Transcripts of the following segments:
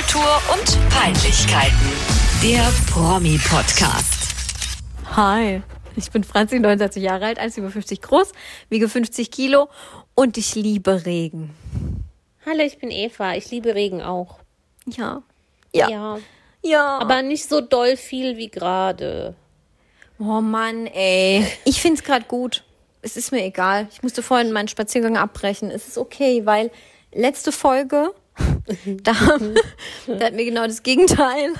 Popkultur und Peinlichkeiten. Der Promi-Podcast. Hi, ich bin Franzi, 69 Jahre alt, 1,50 groß, wiege 50 Kilo und ich liebe Regen. Hallo, ich bin Eva. Ich liebe Regen auch. Ja. Ja. Ja. Ja. Aber nicht so doll viel wie gerade. oh Mann, ey. Ich find's grad gut. Es ist mir egal. Ich musste vorhin meinen Spaziergang abbrechen. Es ist okay, weil letzte Folge, da, da hat mir genau das Gegenteil.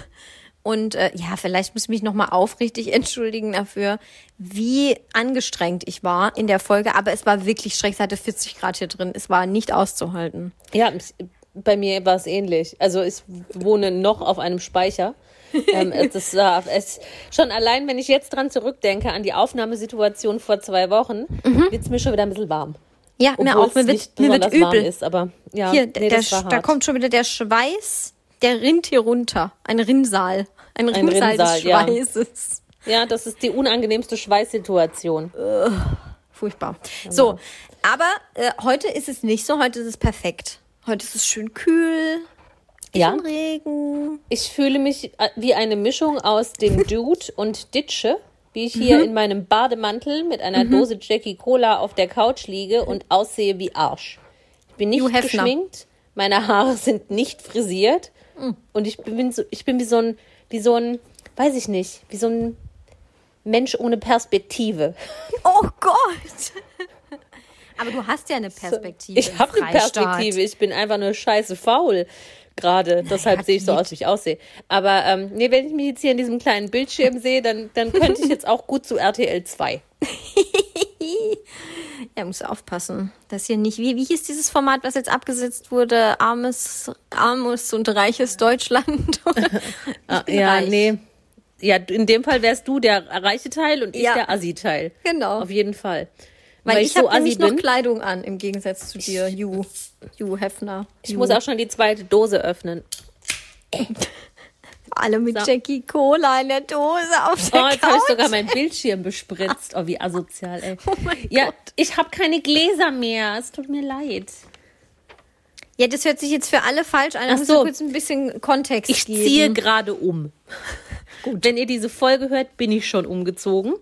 Und äh, ja, vielleicht muss ich mich nochmal aufrichtig entschuldigen dafür, wie angestrengt ich war in der Folge. Aber es war wirklich schrecklich. Es hatte 40 Grad hier drin. Es war nicht auszuhalten. Ja, es- bei mir war es ähnlich. Also ich wohne noch auf einem Speicher. ähm, das war es schon allein, wenn ich jetzt dran zurückdenke an die Aufnahmesituation vor zwei Wochen, wird's mir schon wieder ein bisschen warm. Ja, mir auch. Mir wird, mir wird übel. ist, aber ja, Hier, nee, der, da kommt schon wieder der Schweiß, der rinnt hier runter. Ein Rinnsal. Ein Rinnsal, des ja. Schweißes. Ja, das ist die unangenehmste Schweißsituation. Furchtbar. So, aber äh, heute ist es nicht so. Heute ist es perfekt. Heute ist es schön kühl. Ja. Regen. Ich fühle mich äh, wie eine Mischung aus dem Dude und Ditsche, wie ich hier in meinem Bademantel mit einer Dose Jackie Cola auf der Couch liege und aussehe wie Arsch. Ich bin nicht geschminkt, meine Haare sind nicht frisiert und ich bin so, ich bin wie so ein, wie so ein, weiß ich nicht, wie so ein Mensch ohne Perspektive. Oh Gott. Aber du hast ja eine Perspektive. Ich habe eine. Perspektive, ich bin einfach nur scheiße faul gerade. Deshalb sehe ich so aus, wie ich aussehe. Aber ähm, nee, wenn ich mich jetzt hier in diesem kleinen Bildschirm sehe, dann, dann könnte ich jetzt auch gut zu RTL 2. Ja, musst du aufpassen. Das hier nicht. Wie, wie hieß dieses Format, was jetzt abgesetzt wurde? Armes, armes und reiches Deutschland. Bin ja, reich. nee. Ja, in dem Fall wärst du der reiche Teil und ich Ja. der Assi-Teil. Genau. Auf jeden Fall. Weil, ich, habe assi nämlich noch bin. Kleidung an, im Gegensatz zu dir, Ju. Ju Hefner. Ich muss auch schon die zweite Dose öffnen. Alle mit So. Jackie Cola in der Dose auf der Oh, jetzt habe ich sogar meinen Bildschirm bespritzt. Oh, wie asozial, ey. Oh mein ja, Gott. ich habe keine Gläser mehr. Es tut mir leid. Ja, das hört sich jetzt für alle falsch an. Ich muss so. dir kurz ein bisschen Kontext Ich geben. ziehe gerade um. Gut. Wenn ihr diese Folge hört, bin ich schon umgezogen.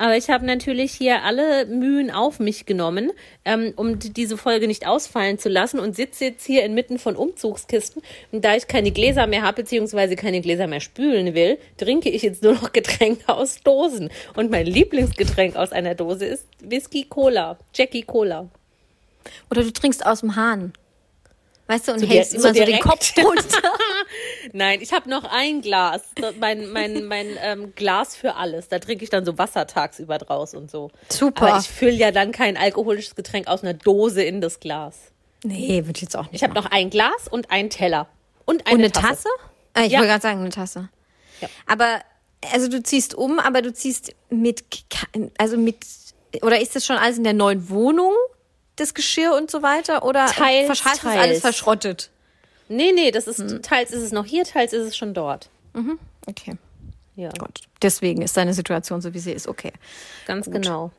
Aber ich habe natürlich hier alle Mühen auf mich genommen, ähm, um die- diese Folge nicht ausfallen zu lassen und sitze jetzt hier inmitten von Umzugskisten. Und da ich keine Gläser mehr habe, beziehungsweise keine Gläser mehr spülen will, trinke ich jetzt nur noch Getränke aus Dosen. Und mein Lieblingsgetränk aus einer Dose ist Whisky Cola, Jackie Cola. Oder du trinkst aus dem Hahn. Weißt du, und So hältst immer so so den. Kopf runter. Nein, ich habe noch ein Glas. Mein, mein, mein ähm, Glas für alles. Da trinke ich dann so Wasser tagsüber draus und so. Super. Aber ich fülle ja dann kein alkoholisches Getränk aus einer Dose in das Glas. nee, würde ich jetzt auch nicht Ich habe noch ein Glas und einen Teller. Und eine, Und eine Tasse? Ah, ich Ja. wollte gerade sagen, eine Tasse. Ja. Aber, also du ziehst um, aber du ziehst mit, also mit, oder ist das schon alles in der neuen Wohnung? Das Geschirr und so weiter? Oder Teils, versch- hast du das teils. alles verschrottet? Nee, nee, das ist Hm. teils ist es noch hier, teils ist es schon dort. Okay, Ja, gut. Deswegen ist deine Situation so, wie sie ist. Okay. ganz genau.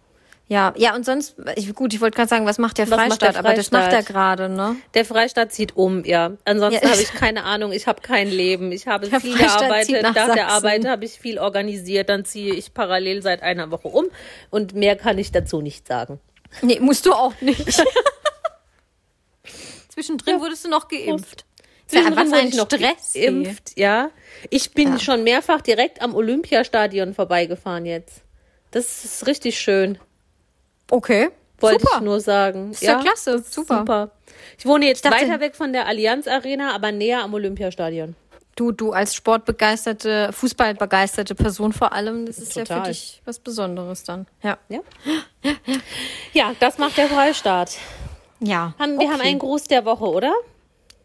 Ja, ja, und sonst, ich, gut, ich wollte gerade sagen, was macht der Was macht Freistaat? der Aber das macht er Freistaat? gerade, ne? Der Freistaat zieht um, ja. Ansonsten Ja. habe ich keine Ahnung, ich habe kein Leben. Ich habe Der viel Freistaat gearbeitet. nach Nach der. Arbeit habe ich viel organisiert. Dann ziehe ich parallel seit einer Woche um. Und mehr kann ich dazu nicht sagen. Nee, musst du auch nicht. Zwischendrin wurdest du noch geimpft. Zwischendrin was wurde ein Stress. geimpft, ja. Ich bin Ja. schon mehrfach direkt am Olympiastadion vorbeigefahren jetzt. Das ist richtig schön, Okay. wollte Super. ich nur sagen. Ist ja, klasse. Super. Super. Ich wohne jetzt dachte- weiter weg von der Allianz Arena, aber näher am Olympiastadion. Du, du als sportbegeisterte, fußballbegeisterte Person vor allem, das ist ja Total. für dich was Besonderes dann. Ja. Ja, ja das macht der Freistaat. Ja. Haben, wir okay. haben einen Gruß der Woche, oder?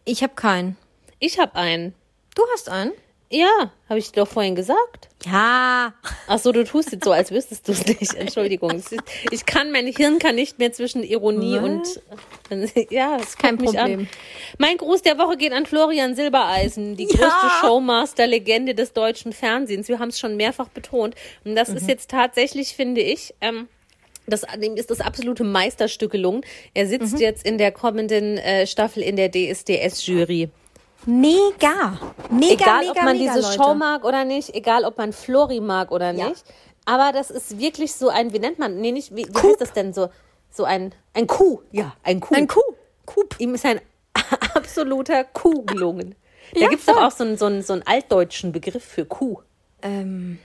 Ich habe keinen. Ich habe einen. Du hast einen? Ja, habe ich doch vorhin gesagt. Ja. Ach so, du tust jetzt so, als wüsstest du es nicht. Entschuldigung. Es Ich kann, mein Hirn kann nicht mehr zwischen Ironie und ja, das kein mich Problem. An. Mein Gruß der Woche geht an Florian Silbereisen, die Ja. größte Showmaster-Legende des deutschen Fernsehens. Wir haben es schon mehrfach betont und das ist jetzt tatsächlich, finde ich. Ähm, das, dem ist das absolute Meisterstück gelungen. Er sitzt jetzt in der kommenden äh, Staffel in der DSDS-Jury. Mega. Mega, egal, mega, ob man mega, diese Leute. Show mag oder nicht, egal, ob man Flori mag oder Ja. nicht. Aber das ist wirklich so ein, wie nennt man, nee, nicht, wie, wie heißt das denn so? So ein, ein Kuh. Ja, ein Kuh. Ein Kuh. Kup. Ihm ist ein absoluter Kuh gelungen. Da Ja, gibt es doch auch so einen, so, einen, so einen altdeutschen Begriff für Kuh. Ähm,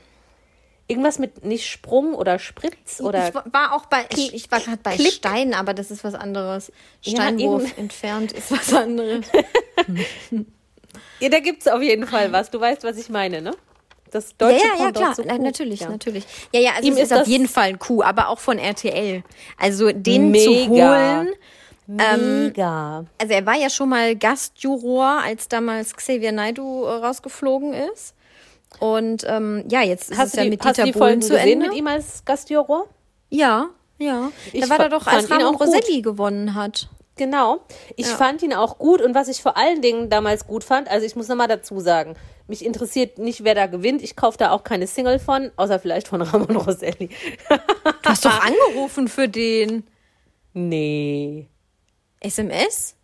Irgendwas mit nicht Sprung oder Spritz oder. ich war auch bei, ich, ich war gerade bei Klick. Stein, aber das ist was anderes. Ja, Steinwurf irgend- entfernt ist was anderes. ja, da gibt es auf jeden Fall was. Du weißt, was ich meine, ne? Das Ja, deutsche ja, ja, Pendant klar. Kuh. natürlich, Ja. natürlich. Ja, ja, also Ihm es ist ist auf jeden Fall ein Coup, aber auch von RTL. Also den Mega. zu holen. Mega. Also er war ja schon mal Gastjuror, als damals Xavier Naidoo äh, rausgeflogen ist. Und ähm, ja, jetzt ist es Hast, ja die, mit hast du Dieter die Bohlen Folgen zu gesehen Ende. mit ihm als Gastjuror? Ja, ja. Ich da war er doch, als Ramon auch gut. Roselli gewonnen hat. Genau. Ich Ja. fand ihn auch gut und was ich vor allen Dingen damals gut fand, also ich muss nochmal dazu sagen, mich interessiert nicht, wer da gewinnt. Ich kaufe da auch keine Single von, außer vielleicht von Ramon Roselli. Du hast doch angerufen für den nee. SMS?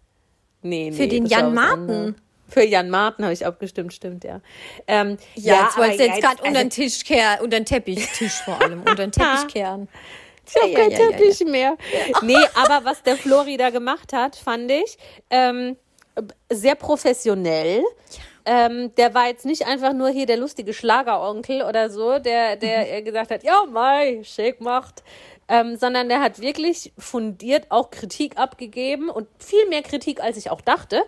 Nee, nee. Für den Jan Marten? Für Jan Marten habe ich abgestimmt, stimmt, ja. Ähm, Ja, jetzt wolltest du jetzt gerade also- unter den Tisch kehren, unter den Teppichtisch vor allem, unter den Teppich kehren. Ich habe Ja, keinen ja, ja, ja, Teppich mehr. Nee, aber was der Flori da gemacht hat, fand ich ähm, sehr professionell. Ähm, der war jetzt nicht einfach nur hier der lustige Schlageronkel oder so, der, der äh, gesagt hat, ja, Mai, schick macht. Ähm, sondern der hat wirklich fundiert auch Kritik abgegeben und viel mehr Kritik, als ich auch dachte.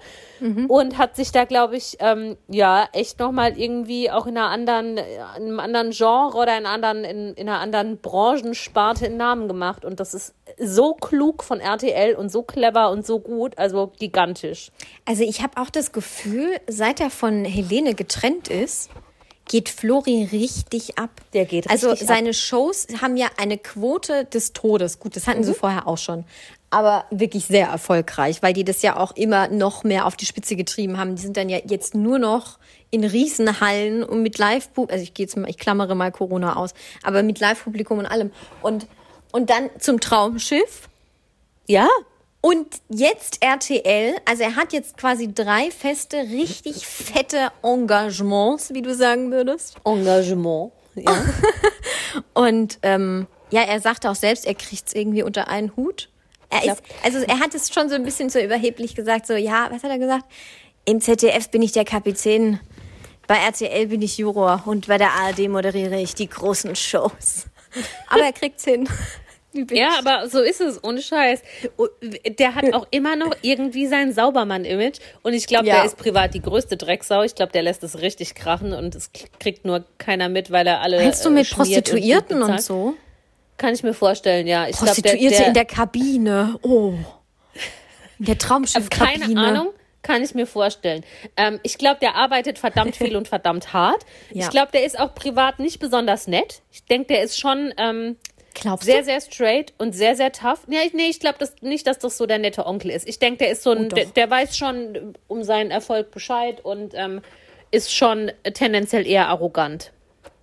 Und hat sich da, glaube ich, ähm, ja, echt nochmal irgendwie auch in einer anderen, in einem anderen Genre oder in, anderen, in, in einer anderen Branchensparte einen Namen gemacht. Und das ist so klug von RTL und so clever und so gut, also gigantisch. Also ich habe auch das Gefühl, seit er von Helene getrennt ist, geht Flori richtig ab. Der geht also richtig ab. seine Shows haben ja eine Quote des Todes. Gut, das hatten Mhm. sie vorher auch schon. Aber wirklich sehr erfolgreich, weil die das ja auch immer noch mehr auf die Spitze getrieben haben. Die sind dann ja jetzt nur noch in Riesenhallen und mit Live-Publikum, also ich gehe jetzt mal, ich klammere mal Corona aus, aber mit Live-Publikum und allem. Und, und dann zum Traumschiff. Ja, Und jetzt RTL, also er hat jetzt quasi drei feste, richtig fette Engagements, wie du sagen würdest. Engagement. Ja. Und ähm, ja, er sagte auch selbst, er kriegt es irgendwie unter einen Hut. Er ist, also er hat es schon so ein bisschen so überheblich gesagt, so, ja, was hat er gesagt? Im ZDF bin ich der Kapitän, bei RTL bin ich Juror und bei der ARD moderiere ich die großen Shows. Aber er kriegt's hin. Ja, aber so ist es, ohne Scheiß. Und Der hat auch immer noch irgendwie sein Saubermann-Image. Und ich glaube, Ja. der ist privat die größte Drecksau. Ich glaube, der lässt es richtig krachen und es kriegt nur keiner mit, weil er alle. Meinst du äh, mit und Prostituierten und, bezahlt. so? Kann ich mir vorstellen, ja. Ich glaub, Prostituierte der, in der Kabine. Oh. In der Traumschiffkabine. Keine Ahnung, kann ich mir vorstellen. Ähm, ich glaube, der arbeitet verdammt viel und verdammt hart. Ja. Ich glaube, der ist auch privat nicht besonders nett. Ich denke, der ist schon ähm, Glaubst sehr, du? sehr straight und sehr, sehr tough. Nee, ich- nee ich glaube das, nicht, dass das so der nette Onkel ist. Ich denke, der ist so ein, Oh, der, der weiß schon um seinen Erfolg Bescheid und ähm, ist schon tendenziell eher arrogant.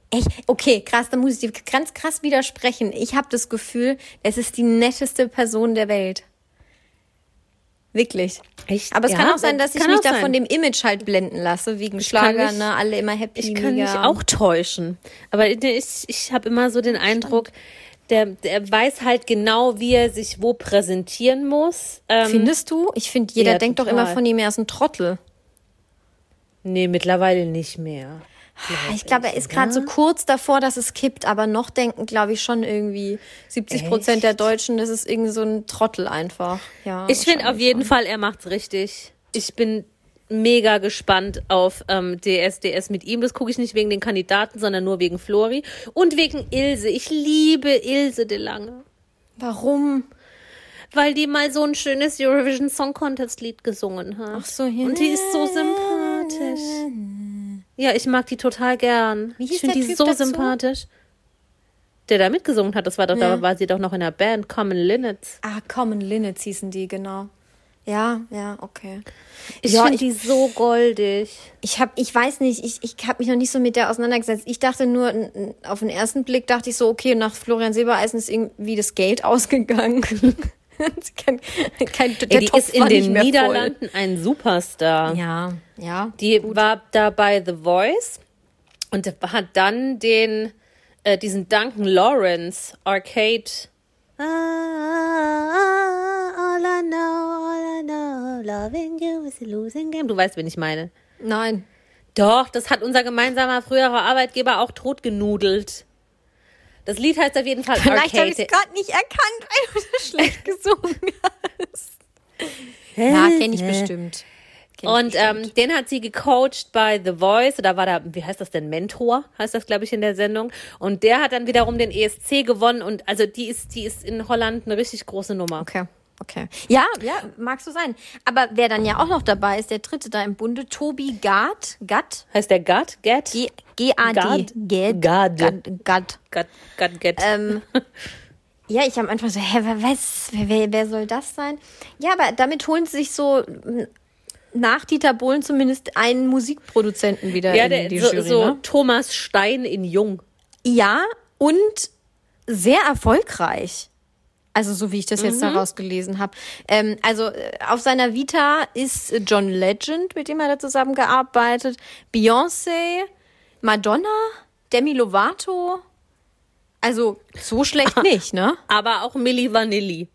Echt? Okay, krass, da muss ich dir ganz krass widersprechen. Ich habe das Gefühl, es ist die netteste Person der Welt. Wirklich. Echt? Aber es Ja, kann auch sein, dass ich mich da von dem Image halt blenden lasse, wegen kann Schlager, mich- ne, alle immer happy. Ich kann mich auch täuschen. Aber ich, ich habe immer so den Eindruck, der, der weiß halt genau, wie er sich wo präsentieren muss. Ähm, Findest du? Ich finde, jeder Ja, denkt doch total. immer von ihm, er ist ein Trottel. nee, mittlerweile nicht mehr. Ich glaube, er ist gerade so kurz davor, dass es kippt, aber noch denken, glaube ich, schon irgendwie 70 Prozent der Deutschen, das ist irgendwie so ein Trottel einfach. Ja, Ich finde auf jeden schon. Fall, er macht's richtig. Ich bin mega gespannt auf ähm, DSDS mit ihm. Das gucke ich nicht wegen den Kandidaten, sondern nur wegen Flori und wegen Ilse. Ich liebe Ilse de Lange, Warum? weil die mal so ein schönes Eurovision Song Contest Lied gesungen hat. Ach so, ja. Und die ist so sympathisch. Ja, ich mag die total gern. Wie ich finde die Typ so dazu? sympathisch. Der da mitgesungen hat, das war doch, Ja. da war sie doch noch in der Band Common Linnets. Ah, Common Linnets hießen die, genau. Ja, ja, okay. Ich Ja, finde die so goldig. Ich habe, ich weiß nicht, ich, ich habe mich noch nicht so mit der auseinandergesetzt. Ich dachte nur, auf den ersten Blick dachte ich so, okay, nach Florian Silbereisen ist irgendwie das Geld ausgegangen. Kann, kein, der Ey, die Topf ist in den Niederlanden ein Superstar. Voll. Ja, ja. Die war da bei The Voice und hat dann den, äh, diesen Duncan Lawrence Arcade. Ah, all I know, all I know, loving you is a losing game. Du weißt, wen ich meine. Nein. Doch, das hat unser gemeinsamer früherer Arbeitgeber auch totgenudelt. Das Lied heißt auf jeden Fall Vielleicht habe ich Arcade. es gerade nicht erkannt, weil du so schlecht gesungen hast. Ja, kenne ich bestimmt. Kenn ich Und bestimmt. ähm, den hat sie gecoacht bei The Voice. Da war da, wie heißt das denn, Mentor, heißt das, glaube ich, in der Sendung. Und der hat dann wiederum den ESC gewonnen. Und also die ist, die ist in Holland eine richtig große Nummer. Okay. Okay. Ja, ja, mag so sein. Aber wer dann ja auch noch dabei ist, der dritte da im Bunde, Tobi Gard, Gatt, Heißt der Gad? Gad? G- G-A-D, Gad, Gad. Gad, Gad. Gad. Ähm, ja, ich am Anfang so, hä, wer, was, wer, wer, wer soll das sein? Ja, aber damit holen sie sich so m, nach Dieter Bohlen zumindest einen Musikproduzenten wieder ja, in der, die so, Jury. so ne? Thomas Stein in Jung. Ja, und sehr erfolgreich. Also so wie ich das jetzt daraus gelesen habe. Ähm, also äh, auf seiner Vita ist äh, John Legend, mit dem er da zusammengearbeitet, Beyoncé, Madonna, Demi Lovato. Also so schlecht nicht, ne? Aber auch Milli Vanilli.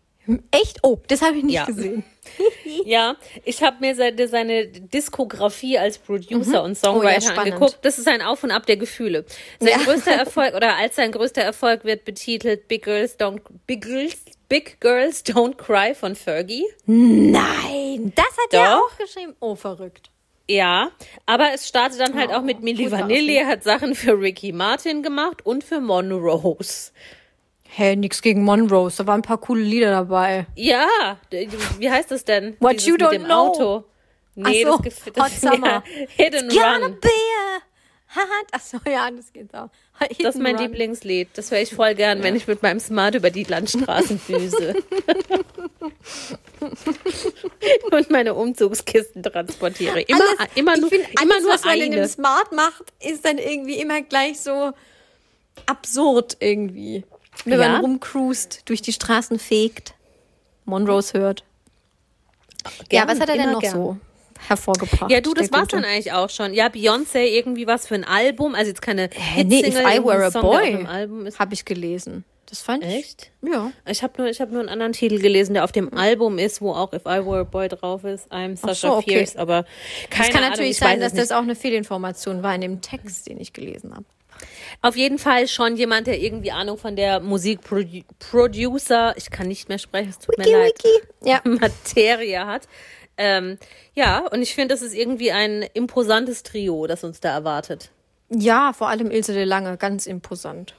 Echt? Oh, das habe ich nicht Ja. gesehen. Ja, ich habe mir seine, seine Diskografie als Producer und Oh ja, Songwriter angeguckt. Das ist ein Auf und Ab der Gefühle. Sein Ja. größter Erfolg oder als sein größter Erfolg wird betitelt Big Girls Don't Big Girls Big Girls Don't Cry von Fergie. Nein, das hat er Doch. auch geschrieben. Oh, verrückt. Ja, aber es startet dann halt Oh, auch mit Milli Vanilli, er hat Sachen für Ricky Martin gemacht und für Monrose. Hä, nix gegen Monrose. Da waren ein paar coole Lieder dabei. Ja, wie heißt das denn? What Dieses you mit don't dem know. Auto. Nee, so, das gefällt das, Hot Summer. Ja, and Gonna Run. be a hot. Achso, ja, das geht auch. Hit Das ist mein run. Lieblingslied. Das höre ich voll gern, wenn ich mit meinem Smart über die Landstraßen düse. Und meine Umzugskisten transportiere. Immer, Alles- immer ich nur, find, immer alles, nur was man in eine. einem Smart macht, ist dann irgendwie immer gleich so absurd irgendwie. Wenn Ja. man rumcruist, durch die Straßen fegt, Monrose hört. Gern, ja, was hat er denn noch gern. so hervorgebracht? Ja, du, das war's Gute? dann eigentlich auch schon. Ja, Beyoncé irgendwie was für ein Album, also jetzt keine Hä, nee, If I Were a Song, Boy, habe ich gelesen. Das fand ich. Echt? Ja. Ich habe nur, ich hab nur einen anderen Titel gelesen, der auf dem Album ist, wo auch If I Were a Boy drauf ist. I'm Sasha so, okay. Fierce, aber keine Es kann Ahnung, natürlich ich sein, dass das auch eine Fehlinformation war in dem Text, den ich gelesen habe. Auf jeden Fall schon jemand, der irgendwie Ahnung von der Musikproducer, ich kann nicht mehr sprechen, es tut mir leid, Ja. Materie hat. Ähm, ja, und ich finde, das ist irgendwie ein imposantes Trio, das uns da erwartet. Ja, vor allem Ilse de Lange, ganz imposant.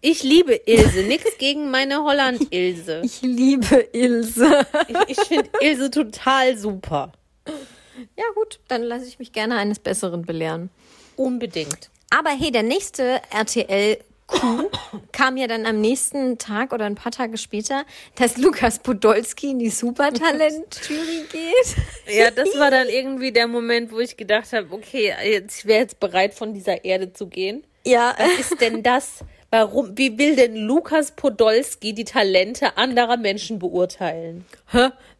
Ich liebe Ilse, nix gegen meine Holland-Ilse. Ich liebe Ilse. Ich, ich finde Ilse total super. Ja, gut, dann lasse ich mich gerne eines Besseren belehren. Unbedingt. Aber hey, der nächste RTL Coup kam ja dann am nächsten Tag oder ein paar Tage später, dass Lukas Podolski in die Supertalent-Jury geht. Ja, das war dann irgendwie der Moment, wo ich gedacht habe, okay, jetzt, ich wäre jetzt bereit, von dieser Erde zu gehen. Ja, Was ist denn das? Warum, wie will denn Lukas Podolski die Talente anderer Menschen beurteilen?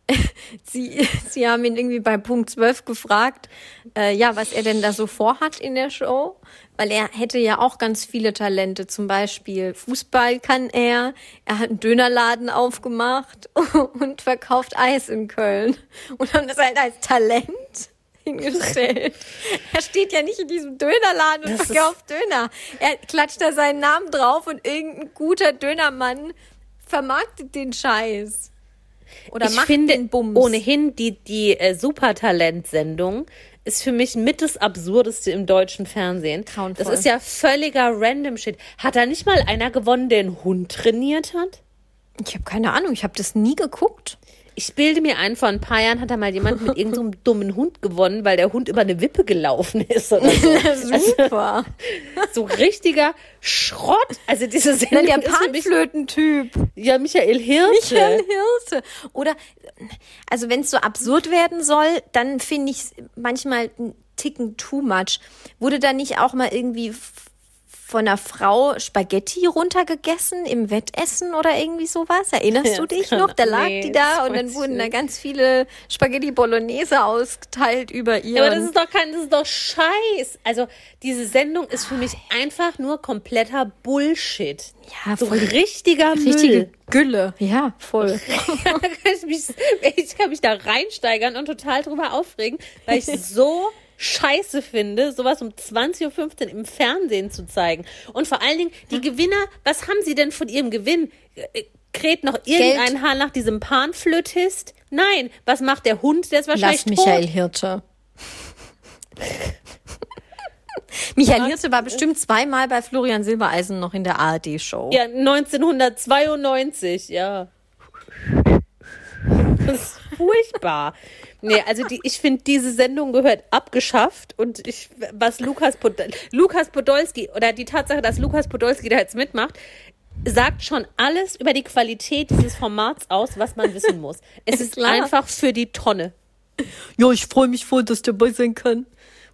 sie, sie haben ihn irgendwie bei Punkt 12 gefragt, äh, ja, was er denn da so vorhat in der Show. Weil er hätte ja auch ganz viele Talente. Zum Beispiel Fußball kann er. Er hat einen Dönerladen aufgemacht und verkauft Eis in Köln. Und haben das halt als Talent hingestellt. Er steht ja nicht in diesem Dönerladen und Das verkauft Döner. Er klatscht da seinen Namen drauf und irgendein guter Dönermann vermarktet den Scheiß. Oder ich macht finde den Bums. ohnehin die, die äh, Supertalent-Sendung ist für mich mit das Absurdeste im deutschen Fernsehen. Grauenvoll. Das ist ja völliger random Shit. Hat da nicht mal einer gewonnen, der einen Hund trainiert hat? Ich habe keine Ahnung, ich habe das nie geguckt. Ich bilde mir ein, vor ein paar Jahren hat da mal jemand mit irgendeinem dummen Hund gewonnen, weil der Hund über eine Wippe gelaufen ist oder so. Super. so richtiger Schrott. Also diese Sendung der für mich Panflötentyp. ja Michael Hirte. Michael Hirte. Oder, also wenn es so absurd werden soll, dann finde ich es manchmal ein Ticken too much. Wurde da nicht auch mal irgendwie von einer Frau Spaghetti runtergegessen im Wettessen oder irgendwie sowas. Erinnerst du dich noch? Da lag nee, die da und dann wurden da ganz viele Spaghetti Bolognese ausgeteilt über ihr. Ja, aber das ist doch kein, das ist doch Scheiß. Also diese Sendung ist für mich einfach nur kompletter Bullshit. Ja, so voll richtiger richtige Müll. Gülle. Ja, voll. Ich kann mich da reinsteigern und total drüber aufregen, weil ich so scheiße finde, sowas um 20.15 Uhr im Fernsehen zu zeigen. Und vor allen Dingen, die Gewinner, was haben sie denn von ihrem Gewinn? Äh, Kräht noch irgendein Haar nach diesem Panflötist? Nein. Was macht der Hund? Der ist wahrscheinlich Lass Michael tot. Hirte. Michael Hirte war bestimmt zweimal bei Florian Silbereisen noch in der ARD-Show. Ja, 1992, ja. Das ist furchtbar. Nee, also die, ich finde, diese Sendung gehört abgeschafft und ich, was Lukas, Pod Lukas Podolski oder die Tatsache, dass Lukas Podolski da jetzt mitmacht, sagt schon alles über die Qualität dieses Formats aus, was man wissen muss. Es ist Klar. einfach für die Tonne. Ja, ich freue mich voll, dass ich dabei sein kann.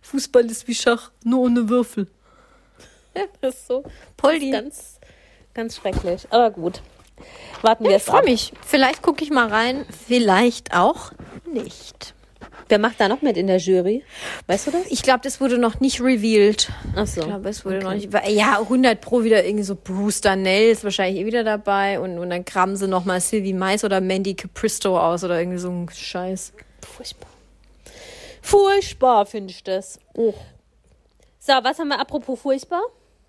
Fußball ist wie Schach, nur ohne Würfel. Das ist so Poldi. ganz, ganz schrecklich. Aber gut. Warten wir Ich es freue ab. mich. Vielleicht gucke ich mal rein, vielleicht auch nicht. Wer macht da noch mit in der Jury? Weißt du das? Ich glaube, das wurde noch nicht revealed. Ach so. Ich glaube, es wurde noch nicht. Ja, 100 Pro wieder irgendwie so Bruce Darnell ist wahrscheinlich eh wieder dabei und, und dann graben sie nochmal Sylvie Mais oder Mandy Capristo aus oder irgendwie so ein Scheiß. Furchtbar. Furchtbar finde ich das. So, was haben wir apropos furchtbar?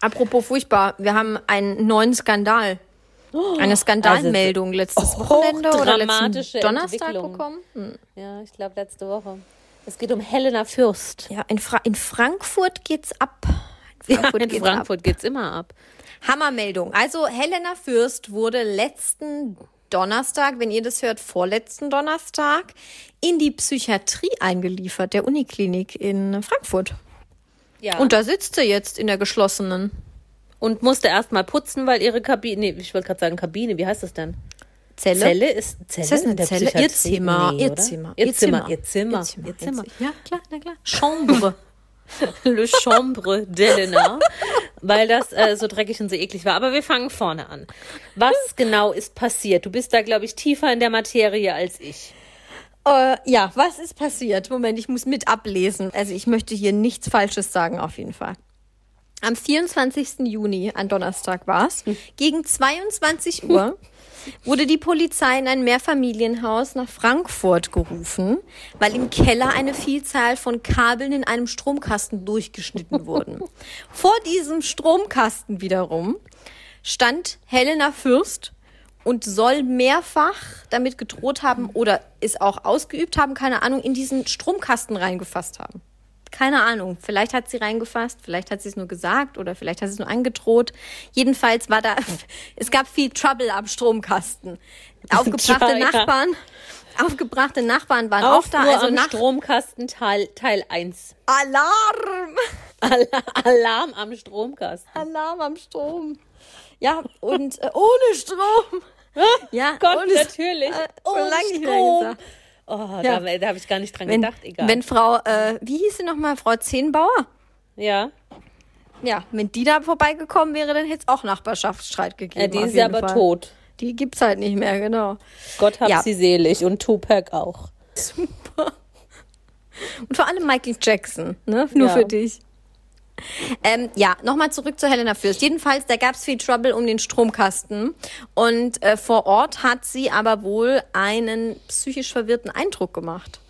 Apropos furchtbar, wir haben einen neuen Skandal. Eine Skandalmeldung letztes Wochenende oder letzten Donnerstag bekommen. Hm. Ja, ich glaube letzte Woche. Es geht um Helena Fürst. Ja, in, Fra in Frankfurt geht's ab. Ja, Frankfurt in geht's Frankfurt geht's immer ab. Ab. Hammermeldung. Also Helena Fürst wurde letzten Donnerstag, wenn ihr das hört, vorletzten Donnerstag, in die Psychiatrie eingeliefert, der Uniklinik in Frankfurt. Ja. Und da sitzt sie jetzt in der geschlossenen und musste erst mal putzen, weil ihre Kabine, nee, ich wollte gerade sagen Kabine, wie heißt das denn? Zelle. Zelle ist Zelle Ist das eine Zelle? Ihr Zimmer, Nee, ihr? Zimmer, ihr Zimmer, ihr Zimmer, ihr Zimmer. Ja, klar, na klar. Chambre. Le Chambre d'Elena, weil das äh, so dreckig und so eklig war. Aber wir fangen vorne an. Was genau ist passiert? Du bist da, glaube ich, tiefer in der Materie als ich. Äh, ja, was ist passiert? Moment, ich muss mit ablesen. Also ich möchte hier nichts Falsches sagen, auf jeden Fall. Am 24. Juni, an Donnerstag war's, gegen 22 Uhr wurde die Polizei in ein Mehrfamilienhaus nach Frankfurt gerufen, weil im Keller eine Vielzahl von Kabeln in einem Stromkasten durchgeschnitten wurden. Vor diesem Stromkasten wiederum stand Helena Fürst und soll mehrfach damit gedroht haben oder es auch ausgeübt haben, keine Ahnung, in diesen Stromkasten reingefasst haben. Keine Ahnung. Vielleicht hat sie reingefasst, vielleicht hat sie es nur gesagt oder vielleicht hat sie es nur angedroht. Jedenfalls war da, es gab viel Trouble am Stromkasten. Aufgebrachte. Nachbarn, aufgebrachte Nachbarn waren auch da. Aufruhr Also am nach Stromkasten Teil, Teil 1. Alarm! Alarm am Stromkasten. Alarm am Strom. Ja, und äh, ohne Strom. Ja, Gott, natürlich. Äh, mehr Strom. Oh, Ja. da, da habe ich gar nicht dran Wenn, gedacht. Egal. wenn Frau, äh, wie hieß sie nochmal, Frau Zehnbauer? ja. Ja, wenn die da vorbeigekommen wäre, dann hätte es auch Nachbarschaftsstreit gegeben. ja, die ist ja aber Fall. tot. Die gibt's halt nicht mehr, genau. Gott hab Ja. sie selig und Tupac auch. Super. Und vor allem Michael Jackson, ne? Nur Ja. für dich. Ähm, ja, nochmal zurück zu Helena Fürst. Jedenfalls, da gab's viel Trouble um den Stromkasten. Und äh, vor Ort hat sie aber wohl einen psychisch verwirrten Eindruck gemacht.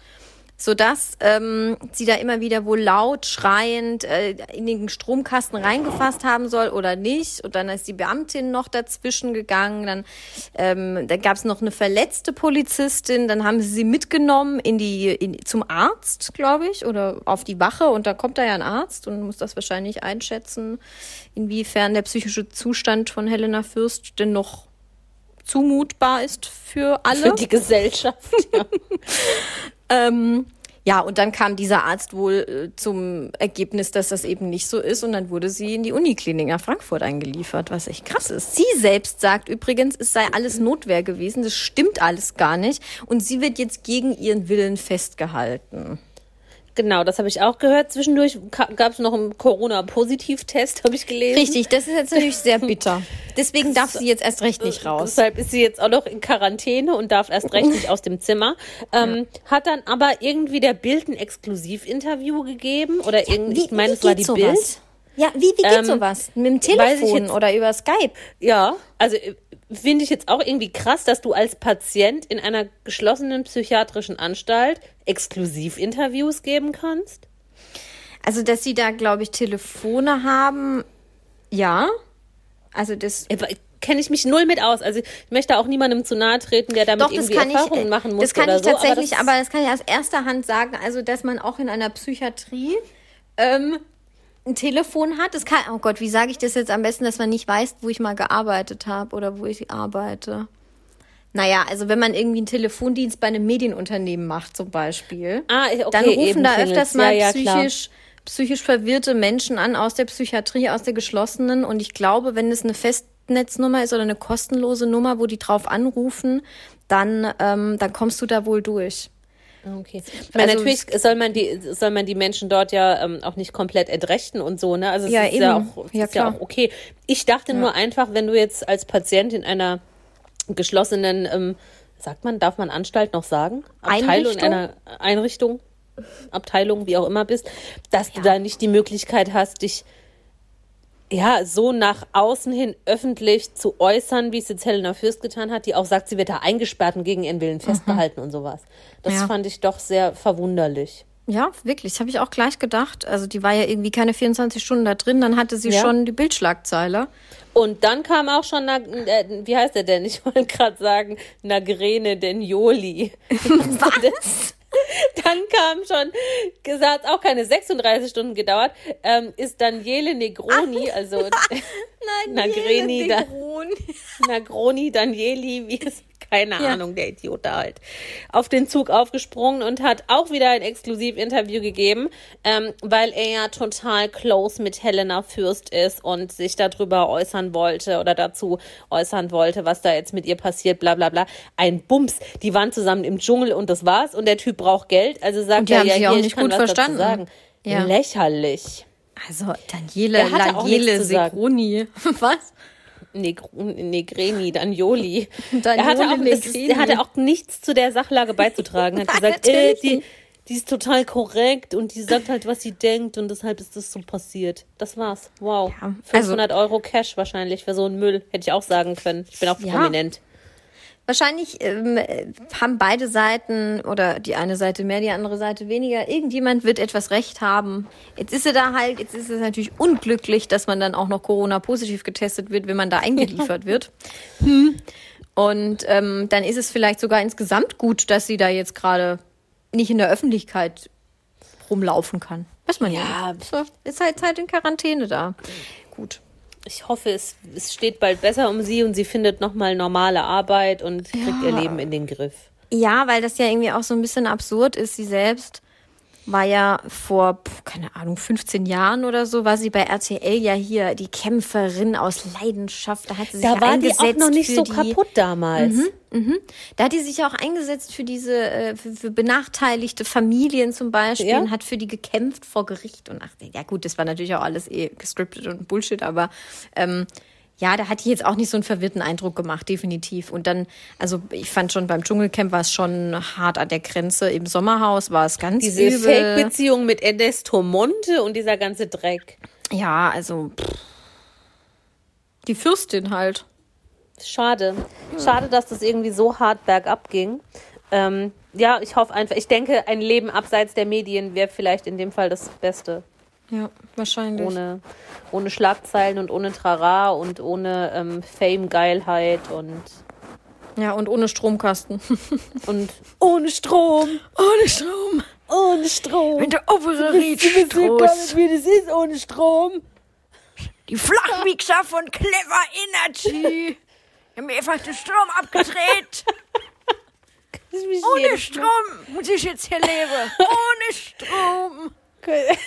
Sodass ähm, sie da immer wieder wohl laut, schreiend äh, in den Stromkasten reingefasst haben soll oder nicht. Und dann ist die Beamtin noch dazwischen gegangen. Dann, ähm, dann gab es noch eine verletzte Polizistin. Dann haben sie sie mitgenommen in die, in, zum Arzt, glaube ich, oder auf die Wache. Und da kommt da ja ein Arzt und muss das wahrscheinlich einschätzen, inwiefern der psychische Zustand von Helena Fürst denn noch zumutbar ist für alle. Für die Gesellschaft. Ja. Ähm, ja, und dann kam dieser Arzt wohl äh, zum Ergebnis, dass das eben nicht so ist. Und dann wurde sie in die Uniklinik nach Frankfurt eingeliefert, was echt krass ist. Sie selbst sagt übrigens, es sei alles Notwehr gewesen. Das stimmt alles gar nicht. Und sie wird jetzt gegen ihren Willen festgehalten. Genau, das habe ich auch gehört. Zwischendurch gab es noch einen Corona-Positiv-Test, habe ich gelesen. Richtig, das ist jetzt natürlich sehr bitter. Deswegen darf sie jetzt erst recht nicht raus. Deshalb ist sie jetzt auch noch in Quarantäne und darf erst recht nicht aus dem Zimmer. Ähm, ja. Hat dann aber irgendwie der Bild ein Exklusivinterview gegeben oder ja, irgendwie, ich meine, es war die sowas? Bild. Ja, wie, wie geht ähm, sowas? Mit dem Telefon jetzt, oder über Skype? Ja, also äh, finde ich jetzt auch irgendwie krass, dass du als Patient in einer geschlossenen psychiatrischen Anstalt Exklusivinterviews geben kannst. Also, dass sie da, glaube ich, Telefone haben, ja. Also das. Kenne ich mich null mit aus. Also ich möchte auch niemandem zu nahe treten, der damit Doch, irgendwie Erfahrungen ich, machen muss. Das kann ich so, tatsächlich, aber das, aber das, kann ich aus erster Hand sagen, also dass man auch in einer Psychiatrie ähm, ein Telefon hat. Das kann, oh Gott, wie sage ich das jetzt am besten, dass man nicht weiß, wo ich mal gearbeitet habe oder wo ich arbeite. Naja, also wenn man irgendwie einen Telefondienst bei einem Medienunternehmen macht zum Beispiel, ah, okay, dann rufen da öfters mal ja, ja, psychisch psychisch verwirrte Menschen an aus der Psychiatrie, aus der geschlossenen. Und ich glaube, wenn es eine Festnetznummer ist oder eine kostenlose Nummer, wo die drauf anrufen, dann, ähm, dann kommst du da wohl durch. Okay. Weil also, natürlich soll man die soll man die Menschen dort ja ähm, auch nicht komplett entrechten und so, ne? Also es ja, ist, eben. Ja, auch, ja, ist ja auch okay. Ich dachte ja. nur einfach, wenn du jetzt als Patient in einer geschlossenen, ähm, sagt man, darf man Anstalt noch sagen? Abteilung in einer Einrichtung? Abteilung, wie auch immer bist, dass ja. du da nicht die Möglichkeit hast, dich ja, so nach außen hin öffentlich zu äußern, wie es jetzt Helena Fürst getan hat, die auch sagt, sie wird da eingesperrt und gegen ihren Willen mhm. festgehalten und sowas. Das ja. fand ich doch sehr verwunderlich. Ja, wirklich. Das habe ich auch gleich gedacht. Also die war ja irgendwie keine 24 Stunden da drin, dann hatte sie ja. schon die Bildschlagzeile. Und dann kam auch schon, äh, wie heißt er denn? Ich wollte gerade sagen, Nagrene Denjoli. Was? Dann kam schon, gesagt, auch keine 36 Stunden gedauert, ähm, ist Daniele Negroni, also Nagreni, Negroni. Nagroni, Danieli, wie es keine ja. Ahnung, der Idiot da halt, auf den Zug aufgesprungen und hat auch wieder ein Exklusivinterview gegeben, ähm, weil er ja total close mit Helena Fürst ist und sich darüber äußern wollte oder dazu äußern wollte, was da jetzt mit ihr passiert, bla bla bla. Ein Bums. Die waren zusammen im Dschungel und das war's und der Typ braucht Geld, also sagt er ja, hier, ich kann was verstanden. Ja. Lächerlich. Also Daniele, Daniele Segroni. Was? Negreni, Danioli. er, hatte auch, ist, er hatte auch nichts zu der Sachlage beizutragen. Er hat gesagt, äh, die, die ist total korrekt und die sagt halt, was sie denkt und deshalb ist das so passiert. Das war's. Wow. Ja, 500 also, Euro Cash wahrscheinlich für so einen Müll. Hätte ich auch sagen können. Ich bin auch ja. prominent. Wahrscheinlich ähm, haben beide Seiten oder die eine Seite mehr, die andere Seite weniger. Irgendjemand wird etwas Recht haben. Jetzt ist er da halt, jetzt ist es natürlich unglücklich, dass man dann auch noch Corona-positiv getestet wird, wenn man da eingeliefert wird. Hm. Und ähm, dann ist es vielleicht sogar insgesamt gut, dass sie da jetzt gerade nicht in der Öffentlichkeit rumlaufen kann. Weiß man ja. ja. Ist halt Zeit in Quarantäne da. Gut ich hoffe, es, es steht bald besser um sie und sie findet nochmal normale Arbeit und kriegt ja. ihr Leben in den Griff. Ja, weil das ja irgendwie auch so ein bisschen absurd ist. Sie selbst war ja vor, keine Ahnung, 15 Jahren oder so, war sie bei RTL ja hier die Kämpferin aus Leidenschaft. Da hat sie sich da war die auch noch nicht so die, kaputt damals. Mhm, mhm. Da hat die sich auch eingesetzt für diese, äh, für, für benachteiligte Familien zum Beispiel ja. und hat für die gekämpft vor Gericht. Und ach, ja gut, das war natürlich auch alles eh gescriptet und Bullshit, aber ähm, ja, da hatte ich jetzt auch nicht so einen verwirrten Eindruck gemacht, definitiv. Und dann, also ich fand schon beim Dschungelcamp war es schon hart an der Grenze. Im Sommerhaus war es ganz Diese Fake-Beziehung mit Ernesto Monte und dieser ganze Dreck. Ja, also pff. die Fürstin halt. Schade. Schade, dass das irgendwie so hart bergab ging. Ähm, ja, ich hoffe einfach, ich denke, ein Leben abseits der Medien wäre vielleicht in dem Fall das Beste. Ja, wahrscheinlich. Ohne, ohne Schlagzeilen und ohne Trara und ohne ähm, Fame-Geilheit und. Ja, und ohne Stromkasten. und ohne Strom. Ohne Strom. Ohne Strom. Wenn der obere Ried wie das ist ohne Strom. Die Flachmixer von Clever Energy. Die haben mir einfach den Strom abgedreht. Ohne Strom muss ich jetzt hier leben. Ohne Strom.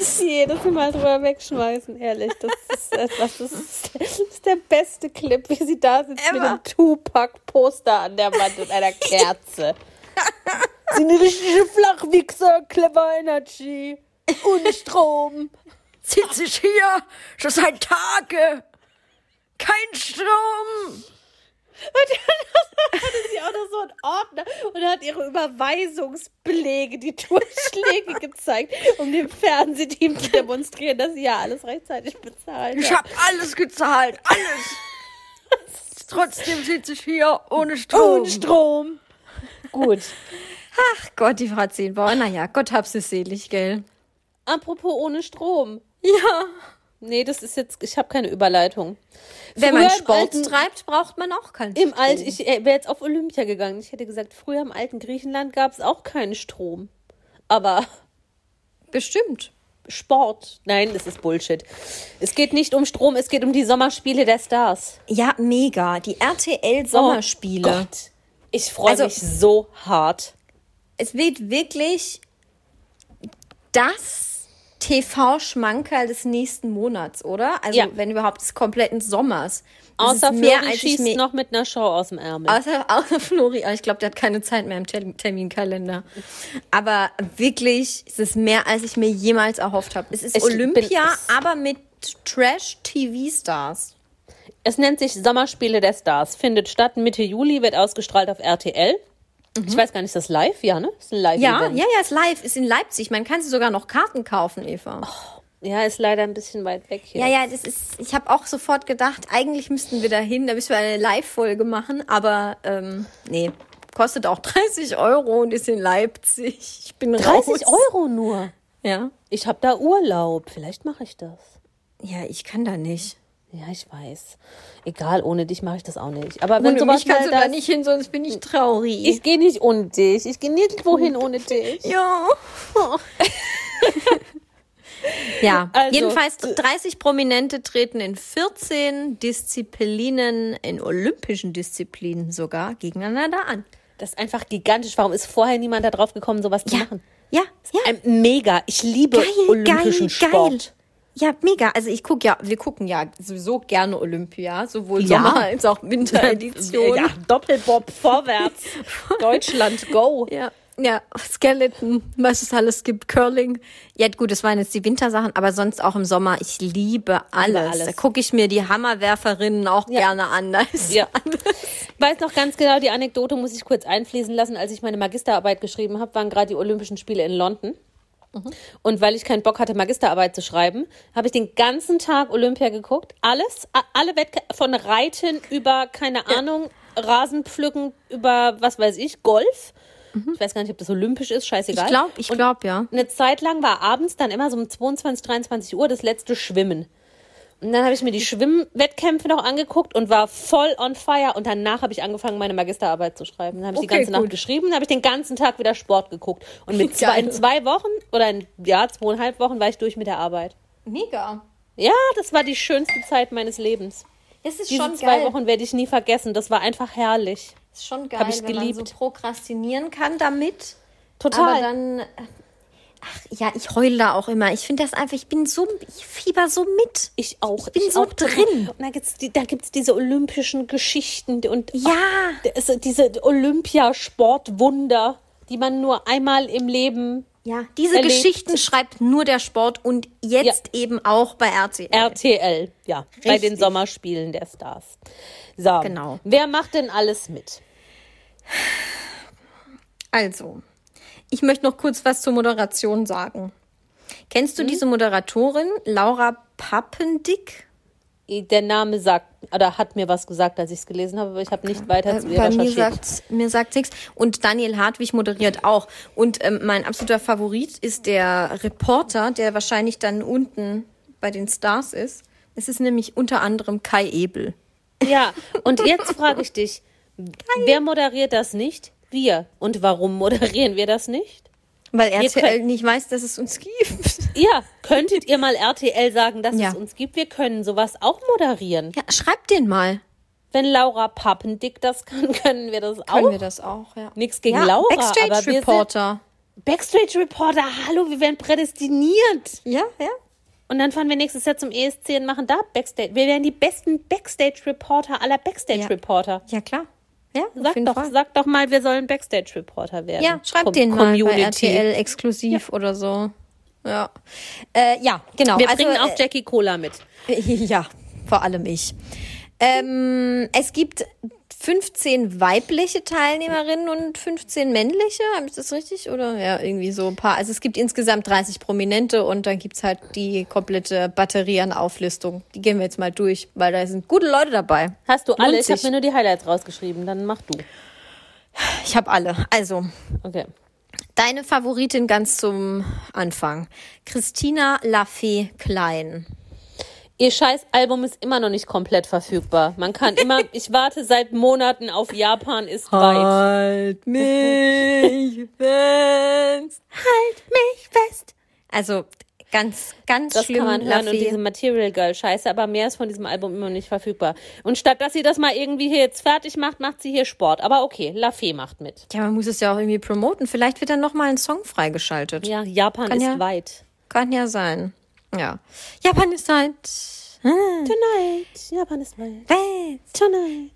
Ich jedes Mal drüber wegschmeißen, ehrlich. Das ist etwas, das ist, das ist der beste Clip, wie sie da sitzt Emma. mit einem Tupac-Poster an der Wand und einer Kerze. Sie sind eine richtige Flachwichser, Clever Energy. Ohne Strom. Sitze ich hier schon seit Tagen. Kein Strom. Und dann hatte sie auch noch so einen Ordner und hat ihre Überweisungsbelege, die Durchschläge gezeigt, um dem Fernsehteam zu demonstrieren, dass sie ja alles rechtzeitig bezahlt Ich hat. habe alles gezahlt. Alles. Trotzdem sitze ich hier ohne Strom. Ohne Strom. Gut. Ach Gott, die Frau Zehnbauer. Naja, Gott hab sie selig, gell? Apropos ohne Strom. Ja. Nee, das ist jetzt, ich habe keine Überleitung. Wenn Früher man Sport alten- treibt, braucht man auch keinen Im Strom. Alt, ich wäre jetzt auf Olympia gegangen. Ich hätte gesagt, früher im alten Griechenland gab es auch keinen Strom. Aber Bestimmt. Sport, nein, das ist Bullshit. Es geht nicht um Strom, es geht um die Sommerspiele der Stars. Ja, mega. Die RTL Oh Sommerspiele. Gott. Ich freue Also- mich so hart. es wird wirklich das TV-Schmankerl des nächsten Monats, oder? Also Ja. wenn überhaupt des kompletten Sommers. Das Außer mehr, Flori schießt noch mit einer Show aus dem Ärmel. Außer, außer Flori, ich glaube, der hat keine Zeit mehr im Term- Terminkalender. Aber wirklich, es ist mehr, als ich mir jemals erhofft habe. Es ist Ich Olympia, bin- aber mit Trash-TV-Stars. Es nennt sich Sommerspiele der Stars. Findet statt Mitte Juli, wird ausgestrahlt auf RTL. Ich weiß gar nicht, ist das live? Ja, ne? Ist ein live Ja, -Event. ja, ja, ist live, ist in Leipzig. Man kann sie sogar noch Karten kaufen, Eva. Ja, ist leider ein bisschen weit weg hier. Ja, ja, das ist, ich habe auch sofort gedacht, eigentlich müssten wir da hin, da müssen wir eine Live-Folge machen, aber ähm, nee, kostet auch 30 Euro und ist in Leipzig. Ich bin 30 raus. Euro nur. Ja. Ich habe da Urlaub. Vielleicht mache ich das. Ja, ich kann da nicht. Ja, ich weiß. Egal, ohne dich mache ich das auch nicht. Aber wenn Ohne sowas mich kannst mal du da nicht hin, sonst bin ich traurig. Ich gehe nicht ohne dich. Ich gehe nirgendwo hin ohne dich. ja. ja, Also, jedenfalls 30 Prominente treten in 14 Disziplinen, in olympischen Disziplinen sogar, gegeneinander an. Das ist einfach gigantisch. Warum ist vorher niemand da drauf gekommen, sowas zu Ja, machen? ja, ja. Mega. Ich liebe Geil, olympischen geil, Sport. geil. Ja, mega. Also ich gucke ja, wir gucken ja sowieso gerne Olympia, sowohl Ja. Sommer als auch Winteredition. Ja, Doppelbob vorwärts. Deutschland, go. Ja, ja, Skeleton, was es alles gibt, Curling. Ja, gut, das waren jetzt die Wintersachen, aber sonst auch im Sommer. Ich liebe alles. alles. Da gucke ich mir die Hammerwerferinnen auch Ja. gerne an. Da Ja. alles. Ich weiß noch ganz genau, die Anekdote muss ich kurz einfließen lassen. Als ich meine Magisterarbeit geschrieben habe, waren gerade die Olympischen Spiele in London. Und weil ich keinen Bock hatte, Magisterarbeit zu schreiben, habe ich den ganzen Tag Olympia geguckt. Alles, alle Wettkämpfe von Reiten über, keine Ahnung, Rasenpflücken, über, was weiß ich, Golf. Ich weiß gar nicht, ob das olympisch ist, scheißegal. Ich glaube, ich glaube, ja. eine Zeit lang war abends dann immer so um 22, 23 Uhr das letzte Schwimmen. Und dann habe ich mir die Schwimmwettkämpfe noch angeguckt und war voll on fire. Und danach habe ich angefangen, meine Magisterarbeit zu schreiben. Dann habe ich die Okay, ganze Nacht gut. geschrieben, dann habe ich den ganzen Tag wieder Sport geguckt. Und mit zwei, in zwei Wochen oder in ja, zweieinhalb Wochen war ich durch mit der Arbeit. Mega. Ja, das war die schönste Zeit meines Lebens. Das ist Diese schon zwei geil. Wochen werde ich nie vergessen. Das war einfach herrlich. Das ist schon geil, Hab ich wenn man geliebt. so prokrastinieren kann damit. Total. Aber dann, äh, ach ja, ich heule da auch immer. Ich finde das einfach, ich bin so, ich fieber so mit. Ich auch. Ich bin so auch drin. Und da gibt's die, da gibt's diese olympischen Geschichten und Ja. es, diese Olympiasportwunder, die man nur einmal im Leben Ja, diese Erlebt. Geschichten schreibt nur der Sport und jetzt eben auch bei RTL. RTL, ja, bei den Richtig. Sommerspielen der Stars. So, Genau. Wer macht denn alles mit? Also, ich möchte noch kurz was zur Moderation sagen. Kennst du Mhm. diese Moderatorin, Laura Pappendick? Der Name sagt oder hat mir was gesagt, als ich es gelesen habe, aber ich habe nicht weiter zu ihr Äh, Bei mir sagt mir sagt nichts. Und Daniel Hartwig moderiert auch. Und ähm, mein absoluter Favorit ist der Reporter, der wahrscheinlich dann unten bei den Stars ist. Es ist nämlich unter anderem Kai Ebel. Ja, und jetzt frage ich dich, wer moderiert das nicht? Wir. Und warum moderieren wir das nicht? Weil RTL könnt- nicht weiß, dass es uns gibt. Ja, könntet ihr mal RTL sagen, dass Ja. es uns gibt? Wir können sowas auch moderieren. Ja, schreibt den mal. Wenn Laura Pappendick das kann, können wir das Können auch. wir das auch, ja. Nichts gegen ja, Laura, aber Backstage sind Reporter. Backstage Reporter. Hallo, wir werden prädestiniert. Ja, ja. Und dann fahren wir nächstes Jahr zum ESC und machen da Backstage. Wir werden die besten Backstage Reporter aller Backstage Reporter. Ja, klar. Ja, Sag doch, Fall. sag doch mal, wir sollen Backstage-Reporter werden. Ja, schreib Com- den mal bei Community. RTL exklusiv oder so. Ja. Äh, ja, genau. Wir also, bringen auch äh, Jackie Cola mit. Ja, vor allem ich. Ähm, es gibt 15 weibliche Teilnehmerinnen und 15 männliche. Habe ich das richtig? Oder ja, irgendwie so ein paar. Also es gibt insgesamt 30 Prominente und dann gibt's halt die komplette Batterie an Auflistung. Die gehen wir jetzt mal durch, weil da sind gute Leute dabei. Hast du alle? Ich habe mir nur die Highlights rausgeschrieben. Dann mach du. Ich habe alle. Also, Okay. deine Favoritin ganz zum Anfang. Christina Lafay Klein. Ihr scheiß Album ist immer noch nicht komplett verfügbar. Man kann immer, ich warte seit Monaten auf Japan ist weit. Halt mich fest. Halt mich fest. Also ganz, ganz Das schlimm. kann man hören und Lafay. diese Material Girl Scheiße, aber mehr ist von diesem Album immer noch nicht verfügbar. Und statt dass sie das mal irgendwie hier jetzt fertig macht, macht sie hier Sport. Aber okay, Lafay macht mit. ja, man muss es ja auch irgendwie promoten. Vielleicht wird dann noch mal ein Song freigeschaltet. Ja, Japan Kann ist ja- weit. Kann ja sein. Ja. Japan ist halt. Tonight, Japan ist weit. West. Tonight.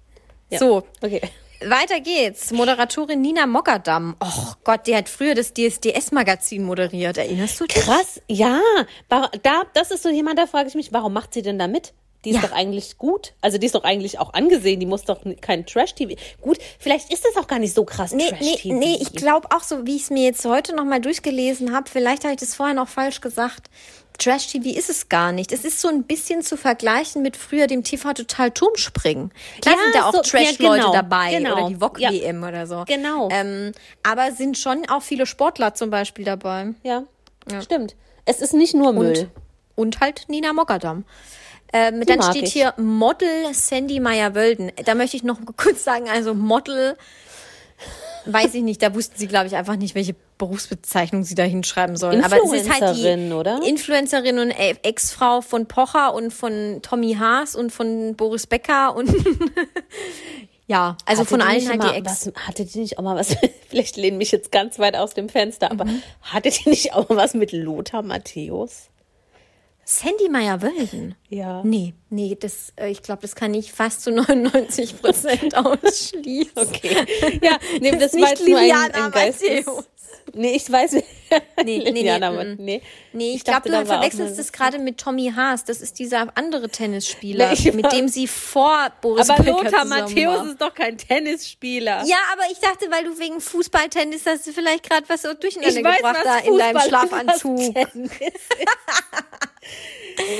Ja. So, Okay. weiter geht's. Moderatorin Nina Mockerdam. Och Gott, die hat früher das DSDS-Magazin moderiert. Erinnerst du dich? Krass, ja. Da, das ist so jemand, da frage ich mich, warum macht sie denn da mit? Die ist Ja. doch eigentlich gut. Also die ist doch eigentlich auch angesehen. Die muss doch kein Trash-TV. Gut, vielleicht ist das auch gar nicht so krass Nee, nee, Trash-TV. nee, ich glaube auch so, wie ich es mir jetzt heute nochmal durchgelesen habe, vielleicht habe ich das vorher noch falsch gesagt. Trash-TV ist es gar nicht. Es ist so ein bisschen zu vergleichen mit früher dem TV Total Turmspringen. Klar Ja, sind da auch so- Trash-Leute ja, genau, dabei genau. oder die VOG Ja. Oder so. Genau. Ähm, aber sind schon auch viele Sportler zum Beispiel dabei. Ja, stimmt. Es ist nicht nur Müll. Und halt Nina Mockerdam. Ähm, dann steht ich. hier Model Sandy Meyer-Wölden. Da möchte ich noch kurz sagen, also Model, weiß ich nicht, da wussten sie, glaube ich, einfach nicht, welche Berufsbezeichnung sie da hinschreiben sollen. Aber es ist halt die Influencerin, oder? Influencerin und Ex-Frau von Pocher und von Tommy Haas und von Boris Becker und ja, also Hatte von allen halt die Ex. Was, hatte die nicht auch mal was, vielleicht lehne mich jetzt ganz weit aus dem Fenster, aber Mhm. hatte die nicht auch mal was mit Lothar Matthäus? Sandy Meyer-Wölden? Ja. Nee, nee, das, äh, ich glaube, das kann ich fast zu 99 Prozent ausschließen. Okay. Ja, nee, Das das, ist war nicht jetzt nur ein, ein Geistes... Nee, ich weiß. Nee, nee, nee, Liliana, mm, nee. Nee, ich, Ich glaube, du verwechselst es gerade mit Tommy Haas. Das ist dieser andere Tennisspieler, Nee, mit dem sie vor Boris Aber Becker Lothar Matthäus ist doch kein Tennisspieler. Ja, aber ich dachte, weil du wegen Fußballtennis hast du vielleicht gerade was so durcheinander ich weiß, gebracht was da in deinem Schlafanzug.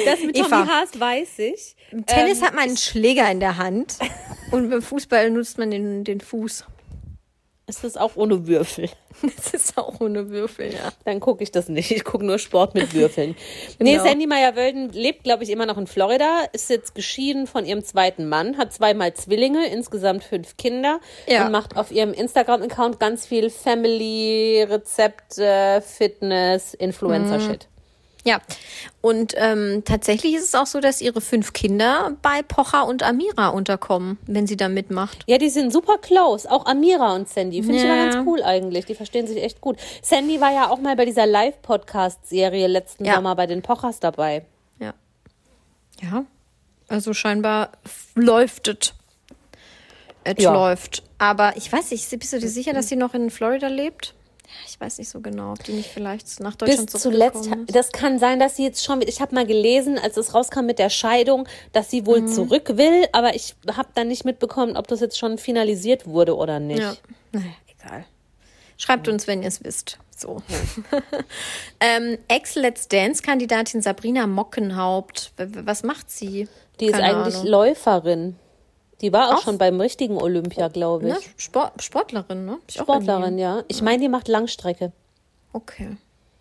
Das mit Eva. Tommy Haas weiß ich. Im Tennis Ähm, hat man einen Schläger in der Hand und beim Fußball nutzt man den, den Fuß. Ist das auch ohne Würfel? Das ist auch ohne Würfel, ja. Dann gucke ich das nicht. Ich gucke nur Sport mit Würfeln. Nee, Genau. Sandy Meyer-Wölden lebt, glaube ich, immer noch in Florida, ist jetzt geschieden von ihrem zweiten Mann, hat zweimal Zwillinge, insgesamt fünf Kinder Ja. und macht auf ihrem Instagram-Account ganz viel Family, Rezepte, Fitness, Influencer-Shit. Ja, und ähm, tatsächlich ist es auch so, dass ihre fünf Kinder bei Pocher und Amira unterkommen, wenn sie da mitmacht. Ja, die sind super close. Auch Amira und Sandy. Finde ich Ja. immer ganz cool eigentlich. Die verstehen sich echt gut. Sandy war ja auch mal bei dieser Live-Podcast-Serie letzten Ja. Sommer bei den Pochers dabei. Ja. Ja, also scheinbar f- läuft es. Es Ja. läuft. Aber ich weiß nicht, bist du dir sicher, dass sie noch in Florida lebt? Ich weiß nicht so genau, ob die nicht vielleicht nach Bis Deutschland zuletzt, zurückgekommen ist. das kann sein, dass sie jetzt schon, ich habe mal gelesen, als es rauskam mit der Scheidung, dass sie Mhm. wohl zurück will, aber ich habe dann nicht mitbekommen, ob das jetzt schon finalisiert wurde oder nicht. Ja. Naja, egal. Schreibt uns, wenn ihr es wisst. So. ähm, Ex-Let's Dance-Kandidatin Sabrina Mockenhaupt. Was macht sie? Die ist Keine eigentlich Ahnung. Läuferin. Die war auch Auch? schon beim richtigen Olympia, glaube ich. Ne? Sport, Sportlerin, ne? Ich Sportlerin, ja. Ich meine, die macht Langstrecke. Okay.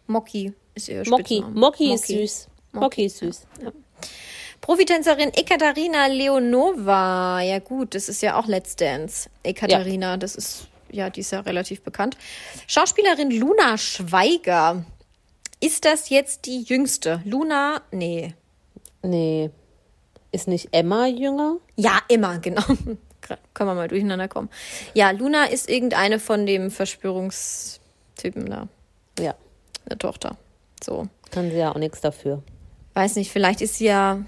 Mocky ist ihr Mocky. Mocky ist süß. Mocky ist süß. Profitänzerin Ekaterina Leonova. Ja gut, das ist ja auch Let's Dance. Ekaterina, das ist, ja, die ist ja relativ bekannt. Schauspielerin Luna Schweiger. Ist das jetzt die jüngste? Luna, nee. Nee. Ist nicht Emma jünger? Ja, immer, genau. Können wir mal durcheinander kommen. Ja, Luna ist irgendeine von dem Verschwörungstypen da. Ja. Eine Tochter. So. Kann sie ja auch nichts dafür. Weiß nicht, vielleicht ist sie ja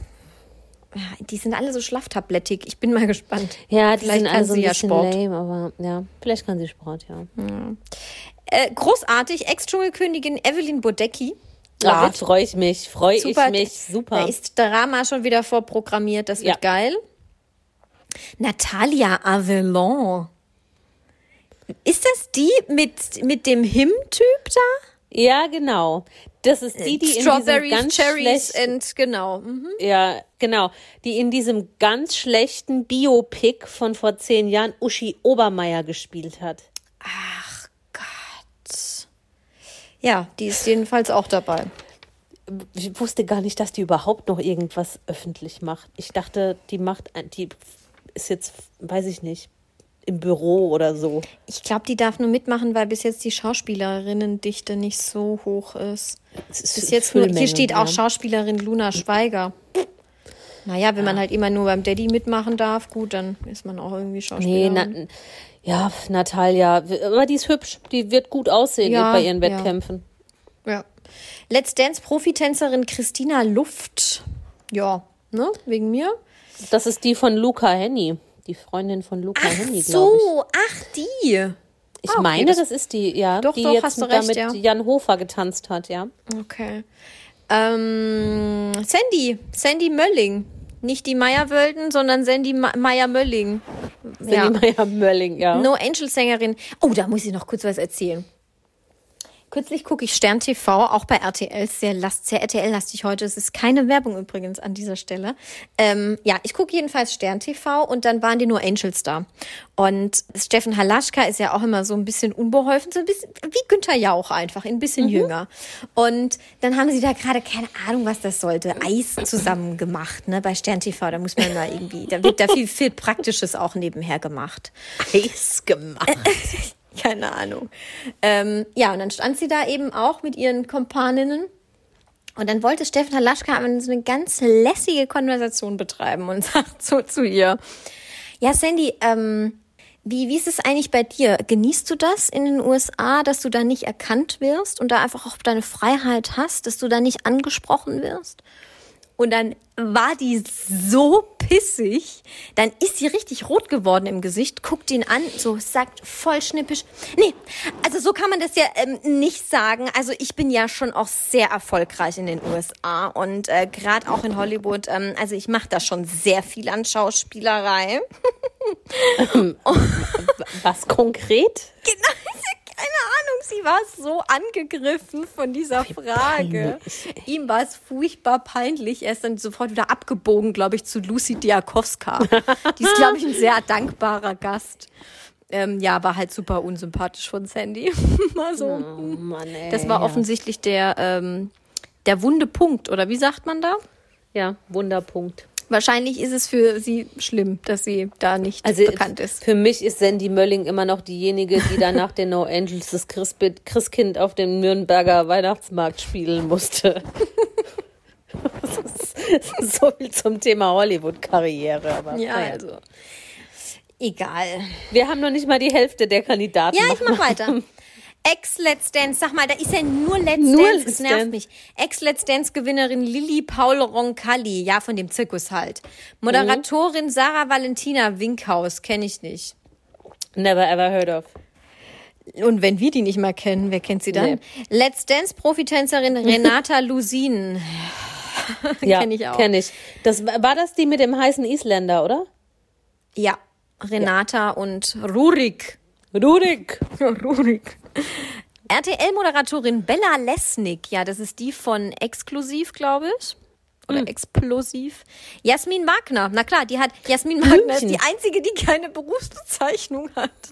ja, die sind alle so schlaftablettig. Ich bin mal gespannt. Ja, die Vielleicht sind kann alle so sie ein ja bisschen Sport. lame, aber ja, vielleicht kann sie Sport, ja. Äh, großartig, Ex-Dschungelkönigin Evelyn Bodecki. Ja, freue ich mich, freue ich Super. mich, Da super. ist Drama schon wieder vorprogrammiert, das wird Ja. geil. Natalia Avelon. Ist das die mit, mit dem Him-Typ da? Ja, genau. Das ist die, die in diesem ganz Cherries schlechten, and genau. Mhm. ja, genau, die in diesem ganz schlechten Biopic von vor zehn Jahren Uschi Obermeier gespielt hat. Gott. Ja, die ist jedenfalls auch dabei. Ich wusste gar nicht, dass die überhaupt noch irgendwas öffentlich macht. Ich dachte, die macht, die ist jetzt, weiß ich nicht, im Büro oder so. Ich glaube, die darf nur mitmachen, weil bis jetzt die Schauspielerinnendichte nicht so hoch ist. Ist Bis jetzt nur, hier steht auch. Schauspielerin Luna Schweiger. Naja, wenn man halt immer nur beim Daddy mitmachen darf, gut, dann ist man auch irgendwie Nee, Schauspielerin. na, ja, Natalia, aber die ist hübsch. Die wird gut aussehen Ja, bei ihren ja. Wettkämpfen. Ja. Let's Dance Profitänzerin Christina Luft. Ja, ne, wegen mir. Das ist die von Luca Henny. Die Freundin von Luca Ach Henny, glaube ich. so, ach die. Ich Ah, okay, meine, das- das, ist die, ja, Doch, die doch, jetzt hast du da recht, mit ja. Jan Hofer getanzt hat, ja. Okay. Ähm, Sandy, Sandy Mölling. Nicht die Meyer-Wölden, sondern Sandy Meyer-Mölling. Ja. Sandy Meyer Mölling, ja. No Angel Sängerin. Oh, da muss ich noch kurz was erzählen. Kürzlich gucke ich Stern TV, auch bei RTL, sehr, last, sehr RTL-lastig heute. Es ist keine Werbung übrigens an dieser Stelle. Ähm, ja, ich gucke jedenfalls Stern TV und dann waren die nur Angels da. Und Steffen Halaschka ist ja auch immer so ein bisschen unbeholfen, so ein bisschen wie Günther Jauch einfach, ein bisschen jünger. Und dann haben sie da gerade, keine Ahnung, was das sollte, Eis zusammen gemacht, ne, bei Stern TV. Da muss man da irgendwie, da wird da viel, viel Praktisches auch nebenher gemacht. Eis gemacht. Keine Ahnung. Ähm, ja, und dann stand sie da eben auch mit ihren Kompaninnen. Und dann wollte Steffen Halaschka so eine ganz lässige Konversation betreiben und sagt so zu ihr: Ja, Sandy, ähm, wie, wie ist es eigentlich bei dir? Genießt du das in den USA, dass du da nicht erkannt wirst und da einfach auch deine Freiheit hast, dass du da nicht angesprochen wirst? Und dann war die so pissig, dann ist sie richtig rot geworden im Gesicht, guckt ihn an, so sagt voll schnippisch, nee, also so kann man das ja ähm, nicht sagen. Also ich bin ja schon auch sehr erfolgreich in den USA und äh, gerade auch in Hollywood. Ähm, also ich mache da schon sehr viel an Schauspielerei. Was konkret? Genau, Ahnung, sie war so angegriffen von dieser Frage. Ihm war es furchtbar peinlich. Er ist dann sofort wieder abgebogen, glaube ich, zu Lucy Diakowska. Die ist, glaube ich, ein sehr dankbarer Gast. Ähm, ja, war halt super unsympathisch von Sandy. also, Oh Mann, ey, das war offensichtlich der, ähm, der wunde Punkt, oder wie sagt man da? Ja, Wunderpunkt. Wahrscheinlich ist es für sie schlimm, dass sie da nicht Also bekannt ist. für mich ist Sandy Mölling immer noch diejenige, die dann nach den No Angels das Christkind auf dem Nürnberger Weihnachtsmarkt spielen musste. So viel zum Thema Hollywood-Karriere. aber Ja, naja. also. Egal. Wir haben noch nicht mal die Hälfte der Kandidaten. Ja, ich mach weiter. Ex-Let's Dance, sag mal, da ist ja nur Let's Nur Dance, das nervt Dance. mich. Ex-Let's Dance-Gewinnerin Lilly Paul Roncalli, ja, von dem Zirkus halt. Moderatorin Sarah Valentina Winkhaus, kenne ich nicht. Never ever heard of. Und wenn wir die nicht mal kennen, wer kennt sie dann? Nee. Let's Dance-Profitänzerin Renata Lusin. Ja, Kenn ich auch. Kenn ich. Das, war das die mit dem heißen Isländer, oder? Ja, Renata und Rurik. Rurik. Rurik. RTL-Moderatorin Bella Lesnick, ja, das ist die von Exklusiv, glaube ich. Oder Explosiv. Jasmin Wagner, na klar, die hat, Jasmin Wagner ist die einzige, die keine Berufsbezeichnung hat.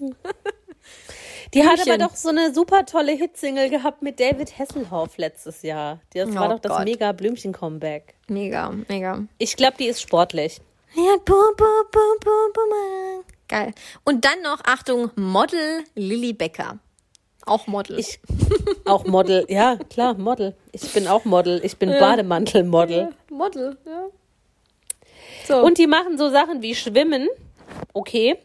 Die hat aber doch so eine super tolle Hitsingle gehabt mit David Hasselhoff letztes Jahr. Das war Oh doch das Gott. mega Blümchen-Comeback. Mega, mega. Ich glaube, die ist sportlich. Ja, bu, bu, bu, bu, bu, bu. Geil. Und dann noch, Achtung, Model Lilly Becker. Auch Model. Ich auch Model. Ja, klar, Model. Ich bin auch Model. Ich bin Bademantel-Model. Model, ja. So. Und die machen so Sachen wie Schwimmen. Okay.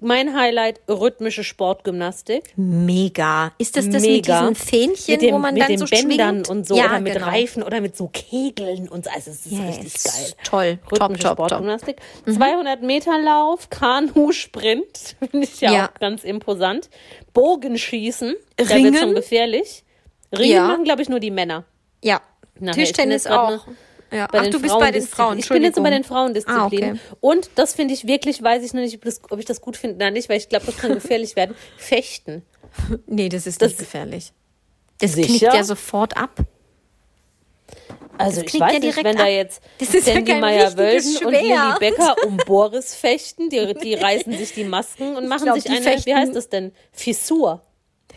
Mein Highlight rhythmische Sportgymnastik. Mega. Ist das das Mega. mit diesen Fähnchen, mit dem, wo man mit dann den so Bändern schwingt? und so ja, oder mit genau. Reifen oder mit so Kegeln und so. Also es ist Yes. richtig geil. Toll. Top, Rhythmische top, top. Sportgymnastik. 200 Meter Lauf, Kanu-Sprint, finde ich ja, Ja. auch ganz imposant. Bogenschießen, da wird Ringen? schon gefährlich. Ringen Ja. machen, glaube ich, nur die Männer. Ja. Bin Tischtennis auch. noch Ja. Bei Ach, den du bist bei den. Frauen. Ich bin jetzt bei den. Frauendisziplinen. Ah, okay. Und das finde ich wirklich, weiß ich noch nicht, ob, ich das gut finde oder nicht, weil ich glaube, das kann gefährlich werden. Fechten. Nee, das ist Das- nicht gefährlich. Das Sicher? knickt ja sofort ab. Also Das ich weiß ja nicht, wenn da ab. jetzt Das ist ja Sandy kein Meyer-Wölden und Lilly Schwert. Becker um Boris fechten, die, die reißen sich die Masken und machen glaub, sich eine, fechten- wie heißt das denn? Fissur.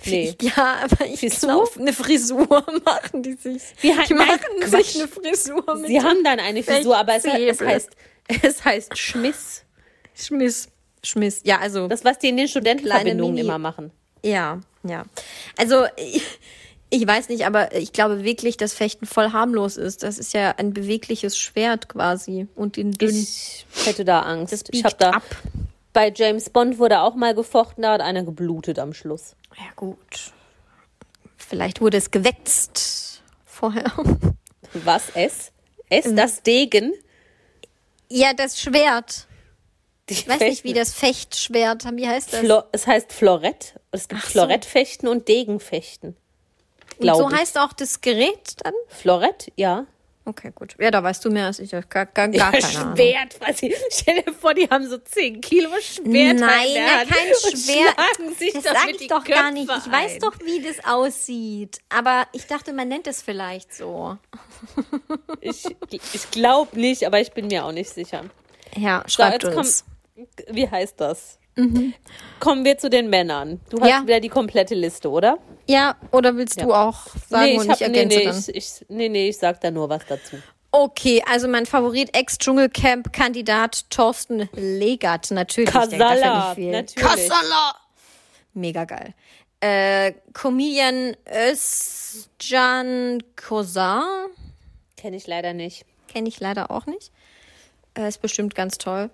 Nee. Ja, aber ich Frisur? eine Frisur machen die sich. Wie heißt- die nein, machen Quatsch. sich eine Frisur mit Sie haben dann eine Fissur, aber es, es heißt, es heißt Schmiss. Schmiss. Schmiss. Ja, also. Das, was die in den Studentenverbindungen immer machen. ja, ja. Also, ich, ich weiß nicht, aber ich glaube wirklich, dass Fechten voll harmlos ist. Das ist ja ein bewegliches Schwert quasi. Und den dünnen. Ich hätte da Angst. Ich habe biegt da ab. bei James Bond wurde auch mal gefochten, da hat einer geblutet am Schluss. Ja, gut. Vielleicht wurde es gewetzt vorher. Was es? Ähm. Es das Degen? Ja, das Schwert. Die Ich weiß nicht, wie das Fechtschwert, wie heißt das? Flo es heißt Florett. Es gibt Ach so. Florettfechten und Degenfechten. Und so heißt auch das Gerät dann? Florett, ja. Okay, gut. Ja, da weißt du mehr als ich. Gar, gar, gar ja, keine Ahnung. Schwert, was ich, stell dir vor, die haben so 10 Kilo Schwert Nein, na, kein Schwert. sich Das sag ich doch gar Köpfe nicht. Ich weiß ein. doch, wie das aussieht. Aber ich dachte, man nennt es vielleicht so. Ich, ich glaube nicht, aber ich bin mir auch nicht sicher. Ja, So, schreibt jetzt uns. komm, wie heißt das? Kommen wir zu den Männern. Du hast Mhm. Ja. wieder die komplette Liste, oder? Ja, oder willst du auch sagen nee, und ich ich hab, nee, ergänze nee, dann? ich, ich, nee, nee, ich sag da nur was dazu. Okay, also mein Favorit Ex-Dschungelcamp-Kandidat Thorsten Legert. Natürlich. ja Kasala, natürlich. Kasala! Mega geil. Äh, Comedian Özcan Kozar. Kenne ich leider nicht. Kenne ich leider auch nicht. Äh, ist bestimmt ganz toll.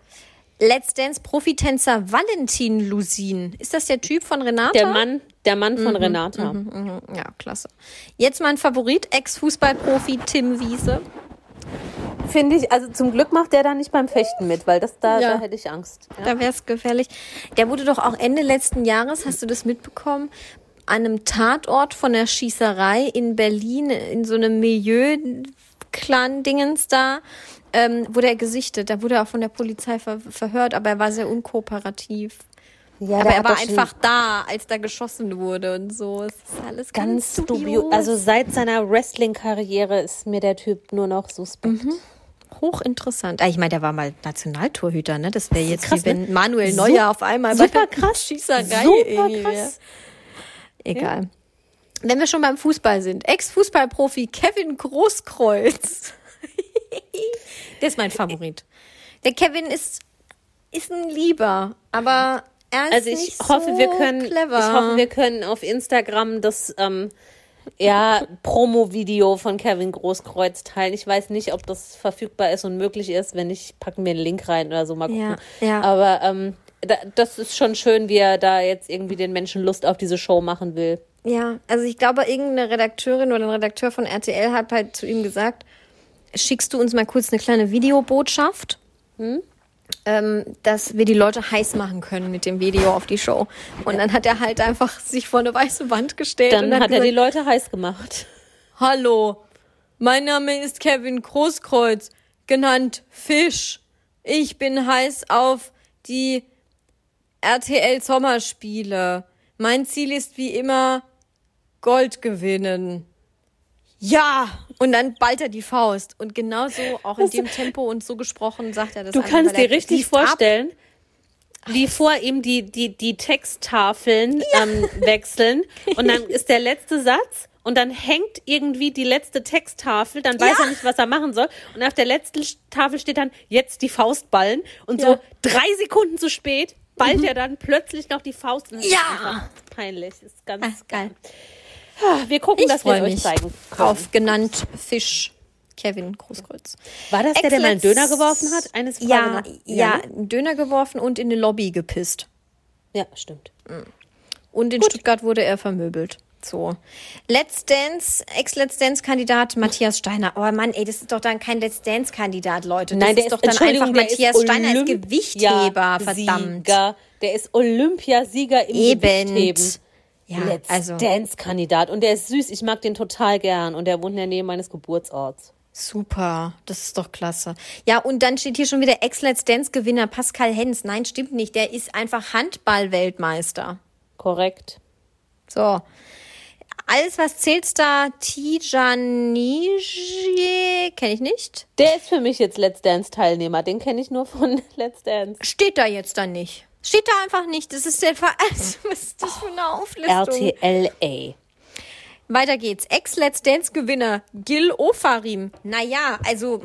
Let's Dance Profitänzer Valentin Lusin. Ist das der Typ von Renata? Der Mann, der Mann Mhm, von Renata. Mhm, Ja, klasse. Jetzt mein Favorit, Ex-Fußballprofi Tim Wiese. Finde ich, also zum Glück macht der da nicht beim Fechten mit, weil das da, Ja. da hätte ich Angst. Ja. Da wäre es gefährlich. Der wurde doch auch Ende letzten Jahres, hast du das mitbekommen, an einem Tatort von der Schießerei in Berlin, in so einem Milieu-Clan-Dingens da, ähm, wurde er gesichtet. Da wurde er auch von der Polizei ver verhört, aber er war sehr unkooperativ. Ja, aber er war einfach da, als da geschossen wurde und so. Es ist alles ganz, ganz dubios. Also seit seiner Wrestling-Karriere ist mir der Typ nur noch suspekt. Mhm. hochinteressant. Ah, ich meine, der war mal Nationaltorhüter, ne? Das wäre jetzt krass, wie ne? wenn Manuel Sup- Neuer auf einmal bei super der krass. Schießerei Super irgendwie krass. Egal. Wenn wir schon beim Fußball sind, Ex-Fußballprofi Kevin Großkreuz. Der ist mein Favorit. Der Kevin ist, ist ein Lieber, aber er ist Also ich nicht hoffe, so wir können, clever. ich hoffe, wir können auf Instagram das ähm, ja, Promo-Video von Kevin Großkreuz teilen. Ich weiß nicht, ob das verfügbar ist und möglich ist. Wenn nicht, packen wir einen Link rein oder so mal gucken. Ja, ja. Aber ähm, da, das ist schon schön, wie er da jetzt irgendwie den Menschen Lust auf diese Show machen will. Ja, also ich glaube, irgendeine Redakteurin oder ein Redakteur von RTL hat halt zu ihm gesagt, schickst du uns mal kurz eine kleine Videobotschaft, Hm? ähm, dass wir die Leute heiß machen können mit dem Video auf die Show. Und dann hat er halt einfach sich vor eine weiße Wand gestellt Dann und hat, hat, er die gesagt, Leute heiß gemacht. Hallo, mein Name ist Kevin Großkreuz, genannt Fisch. Ich bin heiß auf die RTL Sommerspiele. Mein Ziel ist wie immer Gold gewinnen. Ja! Und dann ballt er die Faust. Und genauso auch in dem Tempo und so gesprochen sagt er das. Du kannst dir richtig liest ab. vorstellen, wie vor ihm die, die, die Texttafeln ähm, wechseln und dann ist der letzte Satz und dann hängt irgendwie die letzte Texttafel, dann weiß Ja. er nicht, was er machen soll und auf der letzten Tafel steht dann jetzt die Faust ballen und so Ja. Mhm. drei Sekunden zu spät ballt er dann plötzlich noch die Faust und Ja. ist peinlich. Das ist ganz Ah, geil. Wir gucken, Ich dass wir euch zeigen. auf genannt Fisch. Kevin Großkreuz. War das der, der mal einen Döner geworfen hat? Eines Ja, Frage noch. ja, ne? einen Döner geworfen und in eine Lobby gepisst. Ja, stimmt. Und in Stuttgart wurde er vermöbelt. So. Let's Dance, Ex-Let's Dance-Kandidat Matthias Steiner. Oh Mann, ey, das ist doch dann kein Let's Dance-Kandidat, Leute. Das Nein, der ist doch ist, dann einfach Matthias ist Steiner als Gewichtheber, verdammt. Der ist Olympiasieger im Eben. Gewichtheben. Ja, Let's also Dance-Kandidat. Und der ist süß. Ich mag den total gern. Und der wohnt in der Nähe meines Geburtsorts. super. Das ist doch klasse. Ja, und dann steht hier schon wieder Ex-Let's Dance-Gewinner Pascal Hens. Nein, stimmt nicht. Der ist einfach Handball-Weltmeister. Korrekt. So. Alles, was zählt da? Tijanije, kenne ich nicht. Der ist für mich jetzt Let's Dance-Teilnehmer. Den kenne ich nur von Let's Dance. Steht da jetzt dann nicht. Steht da einfach nicht. Das ist der Ver also, Was ist das für eine Auflistung? RTLA. Weiter geht's. Ex-Let's Dance-Gewinner Gil Ofarim. Naja, also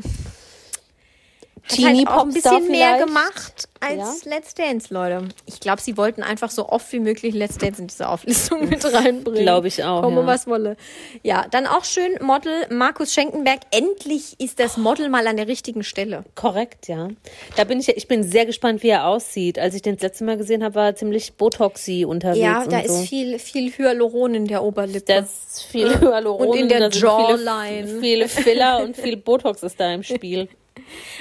Teenie halt auch ein Popstar bisschen mehr vielleicht? gemacht als Let's Dance, Leute. Ich glaube, sie wollten einfach so oft wie möglich Let's Dance in diese Auflistung mit reinbringen. Glaub ich auch, Komme, ja. was wolle. Ja, dann auch schön Model Markus Schenkenberg. Endlich ist das Model mal an der richtigen Stelle. Korrekt, ja. Da bin ich, ich bin sehr gespannt, wie er aussieht. Als ich den das letzte Mal gesehen habe, war er ziemlich Botoxy unterwegs. Ja, da so. ist viel, viel Hyaluron in der Oberlippe. Da ist viel Hyaluron Und in der Jawline. Viele, viele Filler und viel Botox ist da im Spiel.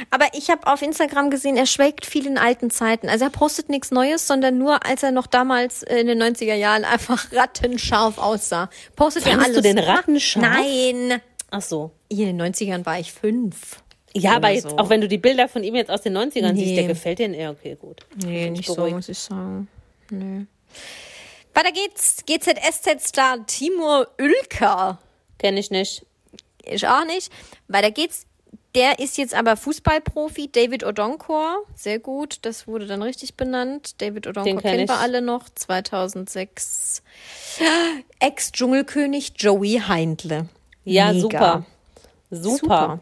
Aber ich habe auf Instagram gesehen, er schwelgt viel in alten Zeiten. Also er postet nichts Neues, sondern nur, als er noch damals in den 90er Jahren einfach rattenscharf aussah. Postet er Fandest alles. du den rattenscharf? Nein. Ach so. In den 90ern war ich fünf. Ja, aber jetzt, so. auch wenn du die Bilder von ihm jetzt aus den 90ern siehst, Nee. der gefällt dir. Ja, okay, gut. Nee, nicht so, beruhigt. muss ich sagen. Nee. Weiter geht's. GZSZ-Star Timur Ülker. Kenn ich nicht. Ich auch nicht. Weiter geht's. Der ist jetzt aber Fußballprofi, David Odonkor. Sehr gut, das wurde dann richtig benannt. David Odonkor kennen wir alle noch. 2006. Ex-Dschungelkönig Joey Heindle. Ja, Mega. super. Super. Super.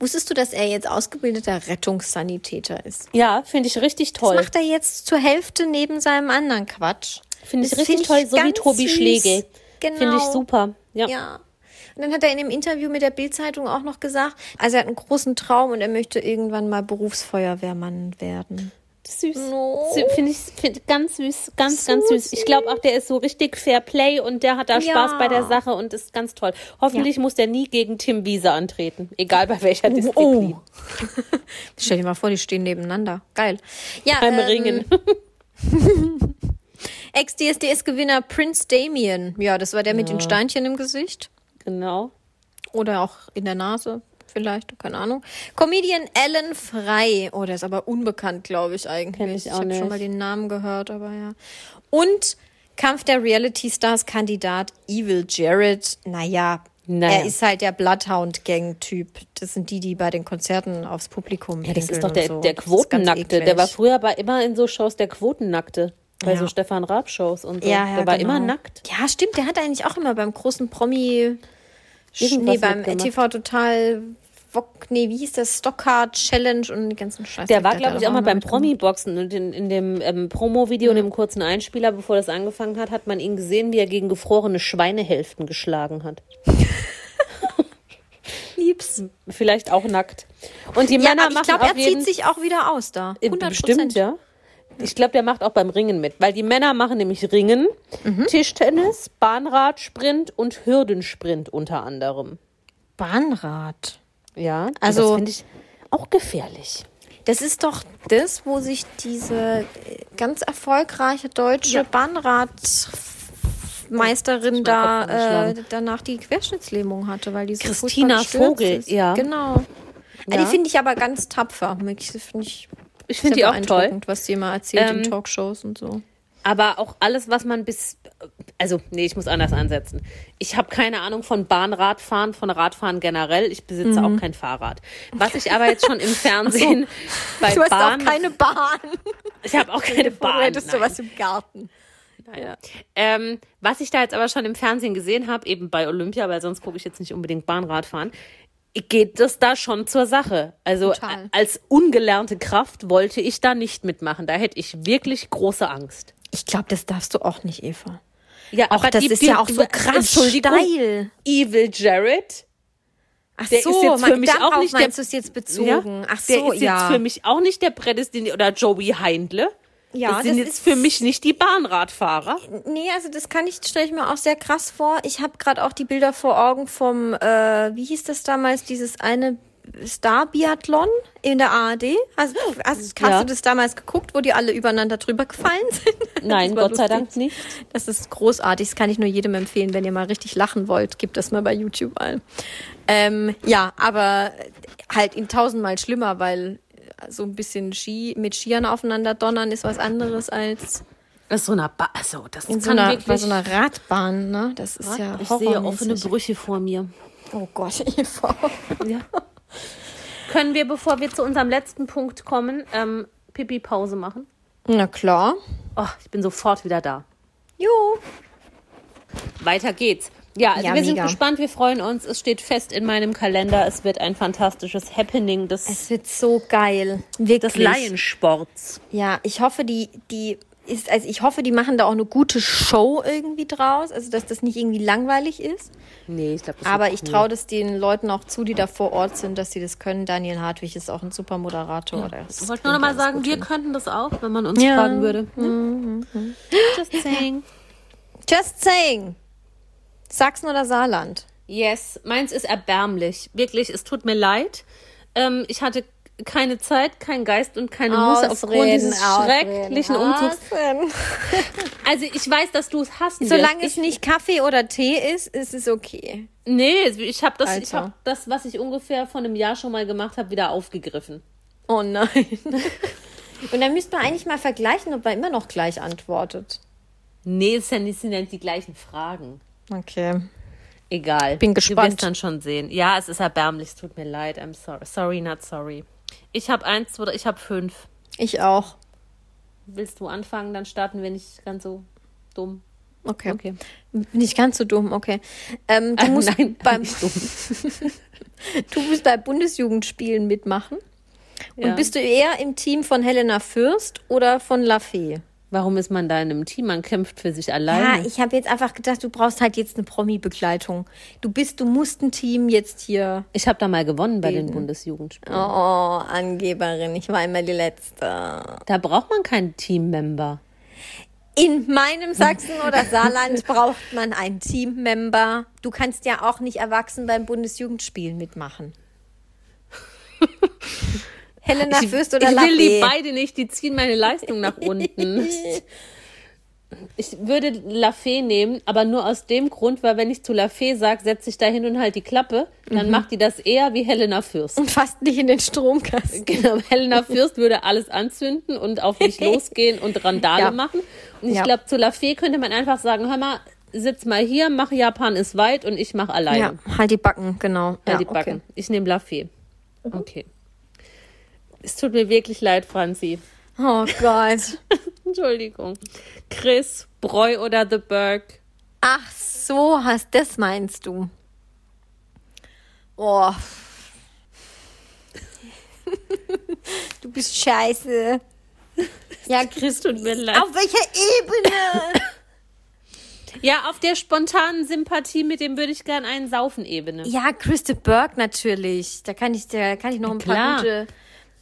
Wusstest du, dass er jetzt ausgebildeter Rettungssanitäter ist? Ja, finde ich richtig Das toll. macht er jetzt zur Hälfte neben seinem anderen Quatsch. Finde ich Das richtig find toll, so wie Tobi süß. Schlegel. Genau. Finde ich super. Ja. Ja. Und dann hat er in dem Interview mit der Bildzeitung auch noch gesagt, also er hat einen großen Traum und er möchte irgendwann mal Berufsfeuerwehrmann werden. Süß. No. Finde ich find, ganz süß, ganz, So ganz süß. Ich glaube auch, der ist so richtig Fair Play und der hat da Ja. Spaß bei der Sache und ist ganz toll. Hoffentlich muss der nie gegen Tim Wiese antreten, egal bei welcher Disziplin. Stell dir mal vor, die stehen nebeneinander. Geil. Ja, Beim ähm, Ringen. Ex-DSDS-Gewinner Prince Damien. Ja, das war der mit den Steinchen im Gesicht. Genau. Oder auch in der Nase, vielleicht, keine Ahnung. Comedian Alan Frey. Oh, der ist aber unbekannt, glaube ich, eigentlich. Kenn ich auch habe schon mal den Namen gehört, aber ja. Und Kampf der Reality Stars Kandidat Evil Jared. Naja, Naja. er ist halt der Bloodhound-Gang-Typ. Das sind die, die bei den Konzerten aufs Publikum Ja, das ist doch der, so. der Quotennackte. Der war früher aber immer in so Shows der Quotennackte. Bei Ja. so Stefan Raab-Shows und so. Ja, ja, der war genau. immer nackt. Ja, stimmt. Der hat eigentlich auch immer beim großen Promi, nee, beim mitgemacht. TV Total, Wok, nee, wie hieß das? Stockard Challenge und die ganzen Scheiße. Der war, glaube ich, auch mal beim. Promi-Boxen und in, in dem ähm, Promo-Video, in dem kurzen Einspieler, bevor das angefangen hat, hat man ihn gesehen, wie er gegen gefrorene Schweinehälften geschlagen hat. Liebs. Vielleicht auch nackt. Und die Ja, Männer aber ich machen glaube, er zieht sich auch wieder aus da. Äh, 100 Bestimmt, ja. Ich glaube, der macht auch beim Ringen mit, weil die Männer machen nämlich Ringen, Mhm. Tischtennis, Bahnradsprint und Hürdensprint unter anderem. Bahnrad. Ja, Also- das finde ich auch gefährlich. Das ist doch das, wo sich diese äh, ganz erfolgreiche deutsche Ja. Bahnradmeisterin da äh, danach die Querschnittslähmung hatte, weil die so Christina Vogel, ist. ja. Genau. Ja. Ja. Die finde ich aber ganz tapfer. Ich finde ich Ich finde die auch toll. was die immer erzählt Ähm, in Talkshows und so. Aber auch alles, was man bis. Also, nee, ich muss anders ansetzen. Ich habe keine Ahnung von Bahnradfahren, von Radfahren generell. Ich besitze Mhm. auch kein Fahrrad. Was ich aber jetzt schon im Fernsehen bei Du hast Bahn. auch keine Bahn. ich habe auch keine Bahn. Hättest du nein. was im Garten. Ja. Ähm, was ich da jetzt aber schon im Fernsehen gesehen habe, eben bei Olympia, weil sonst gucke ich jetzt nicht unbedingt Bahnrad fahren, geht das da schon zur Sache. Also Total. als ungelernte Kraft wollte ich da nicht mitmachen. Da hätte ich wirklich große Angst. Ich glaube, das darfst du auch nicht, Eva. Ja, Auch das ist ja auch so krass steil. Evil Jared, Ach Der so, ist jetzt für mich auch nicht der- meinst du es jetzt bezogen? Ach so, der ist ja. jetzt für mich auch nicht der prädestinierte oder Joey Heindle. Ja, das sind das jetzt ist- für mich nicht die Bahnradfahrer. Nee, also das kann ich, stelle ich mir auch sehr krass vor. Ich habe gerade auch die Bilder vor Augen vom, äh, wie hieß das damals, dieses eine Star-Biathlon in der ARD. Also, also hast Ja. du das damals geguckt, wo die alle übereinander drüber gefallen sind? Nein, Gott sei lustig. Dank nicht. Das ist großartig. Das kann ich nur jedem empfehlen, wenn ihr mal richtig lachen wollt. Gebt das mal bei YouTube ein. Ähm, ja, aber halt in tausendmal schlimmer, weil so ein bisschen Ski mit Skiern aufeinander donnern ist was anderes als Das ist so eine ba also, das in so kann einer, wirklich. bei so einer Radbahn. Ne? Das ist ja ich sehe offene. Brüche vor mir. Oh Gott, Eva. Ja. Können wir, bevor wir zu unserem letzten Punkt kommen, ähm, Pipi-Pause machen? Na klar. Oh, ich bin sofort wieder da. Jo. Weiter geht's. Ja, also Ja, wir sind mega. gespannt, wir freuen uns. Es steht fest in meinem Kalender. Es wird ein fantastisches Happening des, Es wird so geil. Wirklich. des Laiensports. Ja, ich hoffe, die, die ist, also ich hoffe, die machen da auch eine gute Show irgendwie draus. Also, dass das nicht irgendwie langweilig ist. Nee, ich glaube, Aber ich traue das den Leuten auch zu, die da vor Ort sind, dass sie das können. Daniel Hartwig ist auch ein super Moderator. Ja, Ich wollte nur noch mal sagen, wir könnten das auch, wenn man uns Ja. fragen würde. Ne? Just saying. Just saying. Sachsen oder Saarland? Yes, meins ist erbärmlich. Wirklich, es tut mir leid. Ähm, ich hatte keine Zeit, keinen Geist und keine Muße aufgrund dieses schrecklichen Umzugs. Ausreden. Also ich weiß, dass du es hassen Solange es nicht Kaffee oder Tee ist, ist es okay. Nee, ich habe das, ich hab das, was ich ungefähr vor einem Jahr schon mal gemacht habe, wieder aufgegriffen. Oh nein. Und dann müsste man eigentlich mal vergleichen, ob man immer noch gleich antwortet. Nee, es sind ja nicht die gleichen Fragen. Okay. Egal. Bin Du gespannt. wirst dann schon sehen. Ja, es ist erbärmlich. Es tut mir leid. I'm sorry. Sorry, not sorry. Ich habe eins, zwei, ich habe fünf. Ich auch. Willst du anfangen? Dann starten wir nicht ganz so dumm. Okay. Okay. Nicht ganz so dumm, okay. Ähm, du Äh, musst nein, beim, nicht dumm. du musst bei Bundesjugendspielen mitmachen. Ja. Und bist du eher im Team von Helena Fürst oder von Lafay? Warum ist man da in einem Team? Man kämpft für sich Ja, alleine. ich habe jetzt einfach gedacht, du brauchst halt jetzt eine Promi-Begleitung. Du bist, du musst ein Team jetzt hier. Ich habe da mal gewonnen bei den Bundesjugendspielen. Oh, Angeberin, ich war immer die Letzte. Da braucht man keinen Teammember. In meinem Sachsen oder Saarland braucht man einen Teammember. Du kannst ja auch nicht erwachsen beim Bundesjugendspielen mitmachen. Helena Ich, Fürst oder ich will die beide nicht, die ziehen meine Leistung nach unten. Ich würde Lafay nehmen, aber nur aus dem Grund, weil wenn ich zu Lafay sage, setze ich da hin und halt die Klappe, dann Mhm. macht die das eher wie Helena Fürst. Und fast nicht in den Stromkasten. Genau, Helena Fürst würde alles anzünden und auf mich losgehen und Randale Ja. machen. Und ich Ja. glaube, zu Lafay könnte man einfach sagen, hör mal, sitz mal hier, mach Japan ist weit und ich mach alleine. Ja, halt die Backen, genau. Ja, ja, die Backen. Okay. Ich nehme Lafay. Okay. Es tut mir wirklich leid, Franzi. Oh Gott. Entschuldigung. Chris, Breu oder The Berg? Ach so, hast das meinst du? Oh. Du bist scheiße. Ja, Chris, Tut mir leid. auf welcher Ebene? Ja, auf der spontanen Sympathie, mit dem würde ich gern einen Saufen-Ebene. Ja, Chris de Burgh natürlich. Da kann ich, da kann ich noch ein paar gute,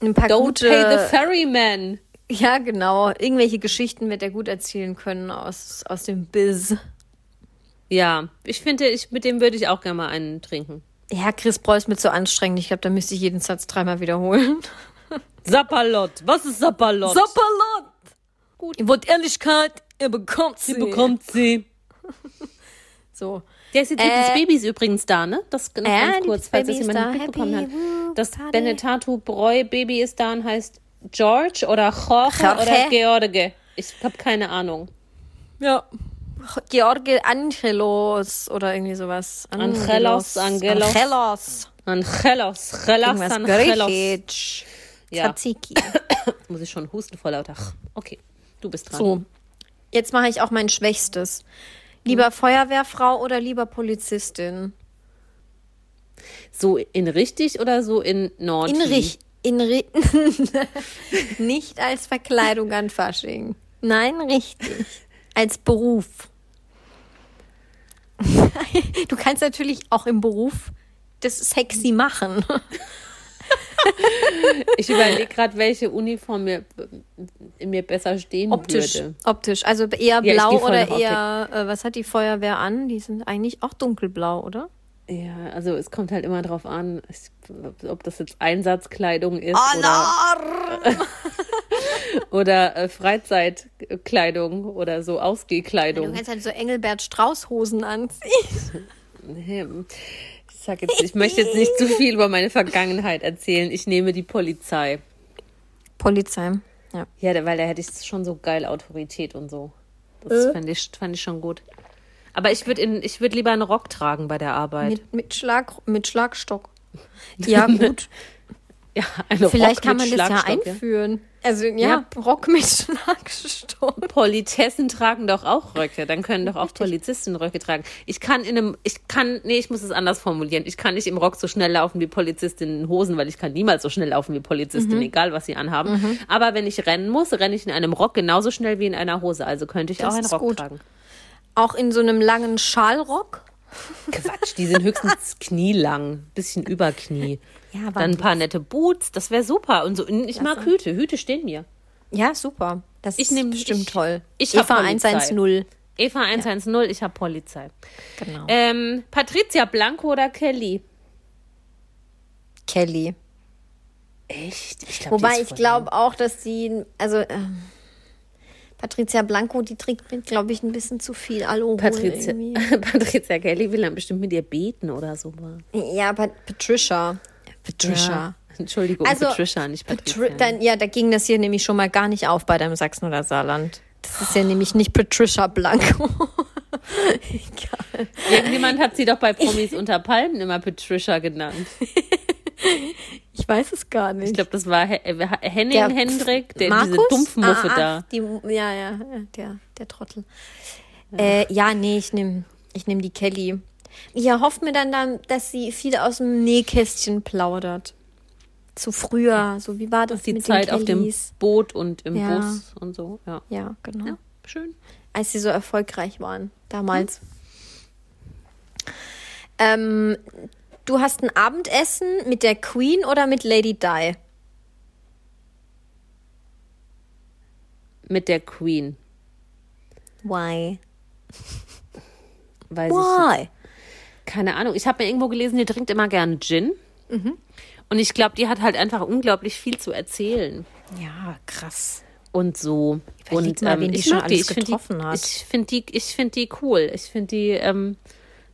ein paar Don't gute, pay the ferryman. ja genau, irgendwelche Geschichten wird er gut erzählen können aus aus dem Biz. Ja, ich finde, ich, mit dem würde ich auch gerne mal einen trinken. Ja, Chris Breu ist mir zu anstrengend. Ich glaube, da müsste ich jeden Satz dreimal wiederholen. Sapperlot. Was ist Sapperlot? Sapperlot! Gut. Ihr wollt Ehrlichkeit, ihr bekommt sie. Sie bekommt sie. So. Der ist jetzt Äh, des Babys übrigens da, ne? Das noch Ja, ganz kurz, falls das Baby ist jemand mitbekommen hat. Das Party. Benetatu Breu Baby ist da und heißt George oder Jorge, Jorge. oder George. Ich habe keine Ahnung. Ja. George Angelos oder irgendwie sowas. Angelos, Angelos. Angelos. Angelos, Gelas, Irgendwas Angelos. Griechisch. Ja. Tzatziki. Muss ich schon husten vor lauter. Okay, du bist dran. So. Jetzt mache ich auch mein Schwächstes. Lieber Feuerwehrfrau oder lieber Polizistin? So in richtig oder so in Nord? In Rich. In Ri Nicht als Verkleidung an Fasching. Nein, richtig. Als Beruf. Du kannst natürlich auch im Beruf das sexy machen. Ich überlege gerade, welche Uniform mir, mir besser stehen Optisch. würde. Optisch. Also eher blau voll oder eher, äh, was hat die Feuerwehr an? Die sind eigentlich auch dunkelblau, oder? Ja, also es kommt halt immer drauf an, ob das jetzt Einsatzkleidung ist Ah, oder, oder äh, Freizeitkleidung oder so Du Ausgehkleidung. kannst halt so Engelbert Strauß Hosen anziehen. Sag jetzt, ich möchte jetzt nicht zu viel über meine Vergangenheit erzählen. Ich nehme die Polizei. Polizei. Ja. Ja, weil da hätte ich schon so geil Autorität und so. Das Äh? fand, ich, fand ich schon gut. Aber ich würde würd lieber einen Rock tragen bei der Arbeit. Mit, mit, Schlag, mit Schlagstock. Ja, gut. ja, Vielleicht Rock kann man das ja einführen. Also, ja, Ja. Rock mit Schlagstock. Politessen tragen doch auch Röcke. Dann können doch auch Polizisten Röcke tragen. Ich kann in einem, ich kann, nee, ich muss es anders formulieren. Ich kann nicht im Rock so schnell laufen wie Polizistinnen in Hosen, weil ich kann niemals so schnell laufen wie Mhm. Polizistinnen, egal was sie anhaben. Aber wenn ich rennen muss, renne ich in einem Rock genauso schnell wie in einer Hose. Also könnte ich Das auch einen Rock gut. tragen. Auch in so einem langen Schalrock. Quatsch, die sind höchstens knielang, bisschen über Knie. Ja, Dann ein paar nette Boots, das wäre super. Und so, ich mag Hüte, Hüte stehen mir. Ja, super. Das Ich ist nehm- bestimmt ich- toll. ich Eva Polizei. 110. Eva 110, ich habe Polizei. Genau. Ähm, Patricia Blanco oder Kelly? Kelly. Echt? Ich glaub, die Wobei ich glaube auch, dass sie, also ähm, Patricia Blanco, die trinkt mit, glaube ich, ein bisschen zu viel Alkohol. Patricia. Patricia Kelly will dann bestimmt mit ihr beten oder so. Ja, Pat Patricia. Patricia. Entschuldigung, Also, Patricia, nicht Patricia. Patri dann, ja, da ging das hier nämlich schon mal gar nicht auf bei deinem Sachsen oder Saarland. Das ist ja nämlich nicht Patricia Blanco. Egal. Irgendjemand hat sie doch bei Promis unter Palmen immer Patricia genannt. Ich weiß es gar nicht. Ich glaube, das war He äh, Henning Der Hendrik, der, diese Markus? Dumpfmuffe ah, ah, da. Die, ja, ja, ja, der, der Trottel. Ja, äh, ja nee, ich nehme ich nehm die Kelly. Ich erhoffe mir dann, dann, dass sie viel aus dem Nähkästchen plaudert. Zu früher, so wie war das Die mit Zeit auf dem? Boot und im Ja. Bus und so. Ja. Ja, genau. ja, schön. Als sie so erfolgreich waren, damals. Ähm, du hast ein Abendessen mit der Queen oder mit Lady Di? Mit der Queen. Why? Weiß ich Why? Keine Ahnung. Ich habe mir irgendwo gelesen, die trinkt immer gern Gin. Mhm. Und ich glaube, die hat halt einfach unglaublich viel zu erzählen. Ja, krass. Und so. Und mal, die ich schon mag alles ich find getroffen die, hat. Ich finde die, ich find die cool. Ich finde die ähm,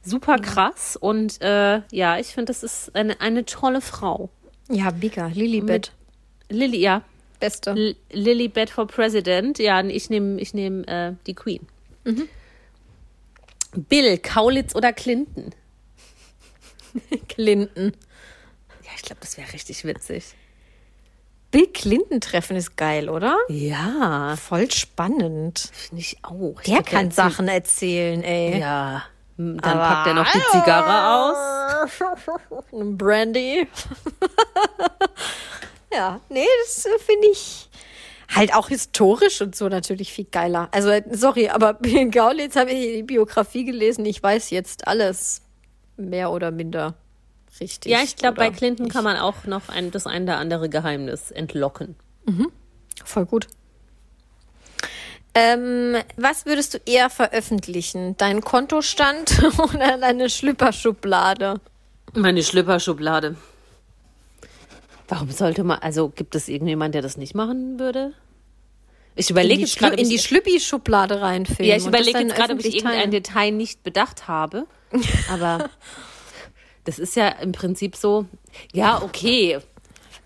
super krass. Und äh, ja, ich finde, das ist eine, eine tolle Frau. Ja, Bigger, Lilibet. Lily, ja. Beste. L Lilibet for President. Ja, ich nehme ich nehm, äh, die Queen. Mhm. Bill, Kaulitz oder Clinton? Clinton. Ja, ich glaube, das wäre richtig witzig. Bill Clinton treffen ist geil, oder? Ja, Voll spannend. finde ich auch. Ich Der kann erzählt- Sachen erzählen, ey. Ja, dann packt er noch die Zigarre aus. Brandy. ja, nee, das äh, finde ich halt auch historisch und so natürlich viel geiler. Also, sorry, aber Bill Gaulitz habe ich die Biografie gelesen. Ich weiß jetzt alles mehr oder minder richtig. Ja, ich glaube, bei Clinton nicht. kann man auch noch ein, das ein oder andere Geheimnis entlocken. Voll gut. Ähm, was würdest du eher veröffentlichen? Dein Kontostand oder deine Schlüpperschublade? Meine Schlüpperschublade. Warum sollte man, also gibt es irgendjemand, der das nicht machen würde? Ich überlege jetzt gerade, in die Schlüppi-Schublade reinfilmen. ja, ich überlege jetzt gerade, ob ich irgendein. Detail nicht bedacht habe. Aber das ist ja im Prinzip so, ja, okay.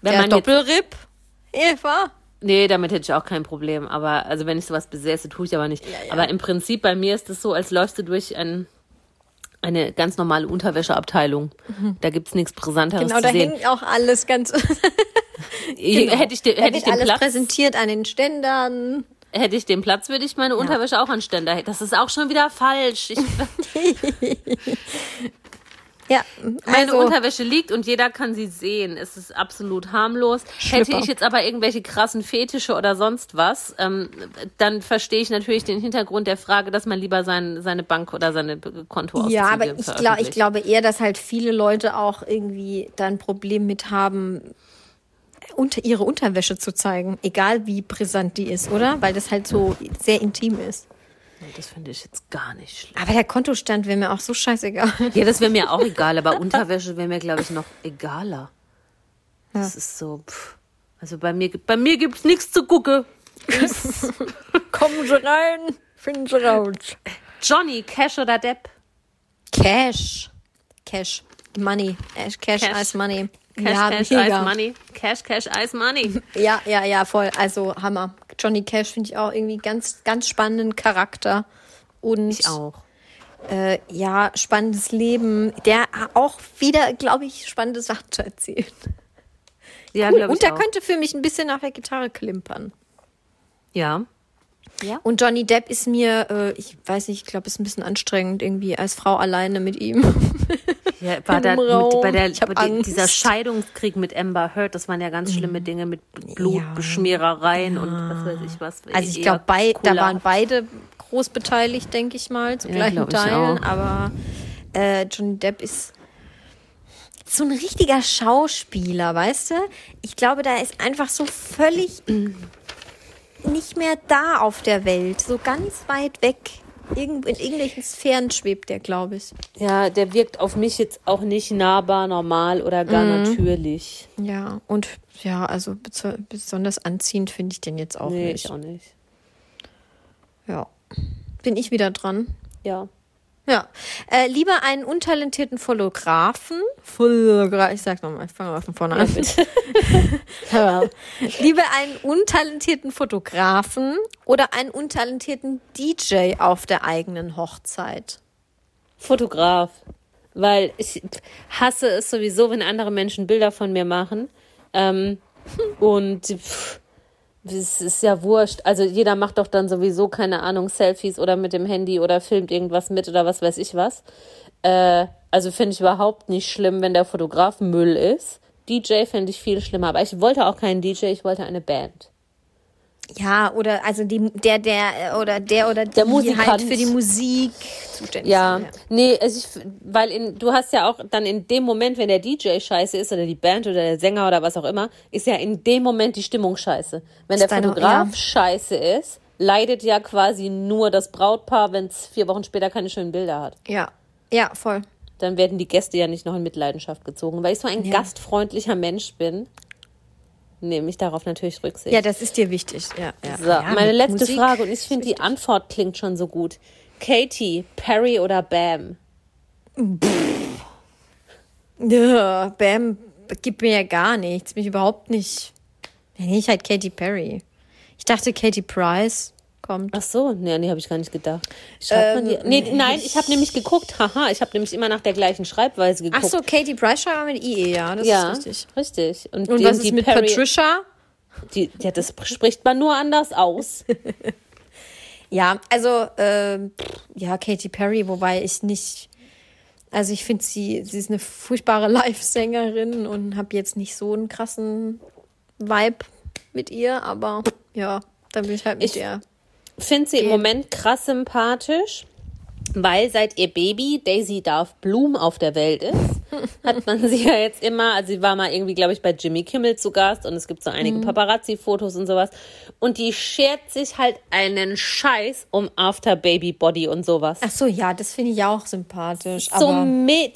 Wenn Der man Doppelripp, Eva. nee, damit hätte ich auch kein Problem. Aber also wenn ich sowas besäße, tue ich aber nicht. Aber im Prinzip bei mir ist es so, als läufst du durch ein, eine ganz normale Unterwäscheabteilung. Da gibt es nichts Brisanteres Genau, zu da hängt auch alles ganz. Ich- Hätte ich, den, hätte ich den alles Platz, präsentiert an den Ständern. Hätte ich den Platz, würde ich meine Unterwäsche auch an Ständer. Das ist auch schon wieder falsch. Ja, meine also, Unterwäsche liegt und jeder kann sie sehen. Es ist absolut harmlos. Hätte Schlüpper. ich jetzt aber irgendwelche krassen Fetische oder sonst was, ähm, dann verstehe ich natürlich den Hintergrund der Frage, dass man lieber sein, seine Bank oder seine Kontoauszüge ja, aber ich, glaub, ich glaube eher, dass halt viele Leute auch irgendwie da ein Problem mit haben, unter ihre Unterwäsche zu zeigen, egal wie brisant die ist, oder? Weil das halt so sehr intim ist. Das finde ich jetzt gar nicht schlimm. Aber der Kontostand wäre mir auch so scheißegal. Ja, das wäre mir auch egal, aber Unterwäsche wäre mir, glaube ich, noch egaler. Das ist so, pff. Also bei mir, bei mir gibt's nichts zu gucken. Kommen Sie rein, finden Sie raus. Johnny, Cash oder Depp? Cash. Cash. Money. Äh, Cash, Cash. als Money. Cash, ja, Cash, mega. Ice Money. Cash, Cash, Ice Money. Ja, ja, ja, voll. Also Hammer. Johnny Cash finde ich auch irgendwie ganz, ganz spannenden Charakter. Und Ich auch. Äh, ja, spannendes Leben. Der auch wieder, glaube ich, spannende Sachen zu erzählen. Ja, Cool. Und der auch. könnte für mich ein bisschen nach der Gitarre klimpern. Ja. Ja. Und Johnny Depp ist mir, äh, ich weiß nicht, ich glaube, ist ein bisschen anstrengend irgendwie als Frau alleine mit ihm. Ja, war da mit, bei der, Ich bei dieser Scheidungskrieg mit Amber Heard, das waren ja ganz schlimme Dinge mit Blutbeschmierereien und was weiß ich was. Also ich glaube, da waren beide groß beteiligt, denke ich mal, zu Ja, gleichen ich Teilen. Aber äh, Johnny Depp ist so ein richtiger Schauspieler, weißt du? Ich glaube, da ist einfach so völlig nicht mehr da auf der Welt, so ganz weit weg. Irgend, in irgendwelchen Sphären schwebt der, glaube ich. Ja, der wirkt auf mich jetzt auch nicht nahbar, normal oder gar Mhm. natürlich. Ja, und ja, also besonders anziehend finde ich den jetzt auch nee, nicht. ich auch nicht. Ja. Bin ich wieder dran? Ja. Ja. Äh, lieber einen untalentierten Fotografen. Fotogra ich sag nochmal, ich fange mal von vorne an. Ja. lieber einen untalentierten Fotografen oder einen untalentierten DJ auf der eigenen Hochzeit. Fotograf. Weil ich hasse es sowieso, wenn andere Menschen Bilder von mir machen. Ähm, und pff, es ist ja wurscht. Also jeder macht doch dann sowieso, keine Ahnung, Selfies oder mit dem Handy oder filmt irgendwas mit oder was weiß ich was. Äh, also finde ich überhaupt nicht schlimm, wenn der Fotograf Müll ist. DJ fände ich viel schlimmer. Aber ich wollte auch keinen DJ, ich wollte eine Band. Ja, oder also die, der, der oder der oder die Der Musikant. halt für die Musik zuständig Ja, sind. nee, also ich, weil in, du hast ja auch dann in dem Moment, wenn der DJ scheiße ist oder die Band oder der Sänger oder was auch immer, ist ja in dem Moment die Stimmung scheiße. Wenn der Ist deine- Fotograf ja. scheiße ist, leidet ja quasi nur das Brautpaar, wenn es vier Wochen später keine schönen Bilder hat. Ja, ja, voll. Dann werden die Gäste ja nicht noch in Mitleidenschaft gezogen. Weil ich so ein Ja. gastfreundlicher Mensch bin, nehme ich darauf natürlich Rücksicht. Ja, das ist dir wichtig. Ja, ja. So, ja, meine letzte Musik Frage und ich finde die. Antwort klingt schon so gut. Katy, Perry oder Bam? Ja, Bam, gibt mir ja gar nichts. Mich überhaupt nicht. Nee, ich halt Katy Perry. Ich dachte, Katy Price kommt. Ach so, nee, nee, habe ich gar nicht gedacht. Schreibt man die? Nee, nein, ich habe nämlich geguckt. Haha, ich habe nämlich immer nach der gleichen Schreibweise geguckt. Ach so, Katy Price schreibt mit IE, ja, das ja, ist richtig. richtig. Und, Und die, was die ist mit Perry, Patricia? Die, ja, das spricht man nur anders aus. Ja, also, ähm, pff, ja, Katy Perry, wobei ich nicht. Also, ich finde, sie, sie ist eine furchtbare Live-Sängerin und habe jetzt nicht so einen krassen Vibe mit ihr, aber ja, dann bin ich halt mit Ich- der. Finde sie im. Moment krass sympathisch, weil seit ihr Baby Daisy Darf Bloom auf der Welt ist, hat man sie ja jetzt immer, also sie war mal irgendwie, glaube ich, bei Jimmy Kimmel zu Gast und es gibt so Mhm. einige Paparazzi-Fotos und sowas. Und die schert sich halt einen Scheiß um After Baby Body und sowas. Ach so, ja, das finde ich auch sympathisch. so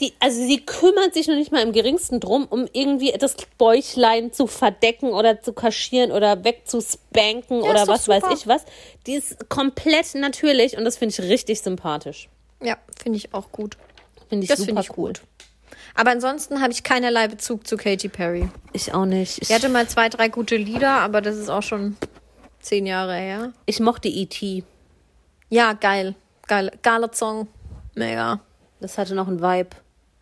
die, also sie kümmert sich noch nicht mal im geringsten drum, um irgendwie das Bäuchlein zu verdecken oder zu kaschieren oder wegzuspanken ist oder was weiß ich was. Die ist komplett natürlich und das finde ich richtig sympathisch. ja, finde ich auch gut. Finde ich Das super finde ich cool. gut. Aber ansonsten habe ich keinerlei Bezug zu Katy Perry. Ich auch nicht. Ich, Sie hatte mal zwei, drei gute Lieder, aber das ist auch schon zehn Jahre her. ich mochte E.T. Ja, geil. Geil. Geiler Song. Mega. Das hatte noch einen Vibe.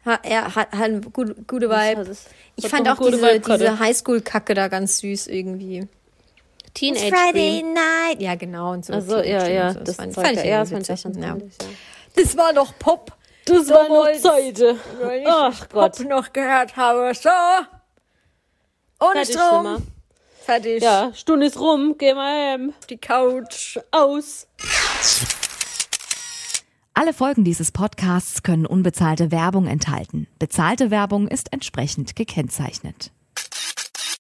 Ha, er hat, hat eine gute, gute Vibe. Das ist- Ich fand auch diese, Vibe diese Highschool-Kacke da ganz süß irgendwie. Teenage Friday Dream. Night. Ja, genau. Und so. Also ja, ja, das, fand, ich ja, das fand ich Ja. ja. Das war noch Pop. Das war noch Zeite. Ach Gott. Pop noch gehört habe. So. Ohne Fertig, Strom. Fertig. Ja, Stunde ist rum, geh mal heim. Auf die Couch. Aus. Alle Folgen dieses Podcasts können unbezahlte Werbung enthalten. Bezahlte Werbung ist entsprechend gekennzeichnet.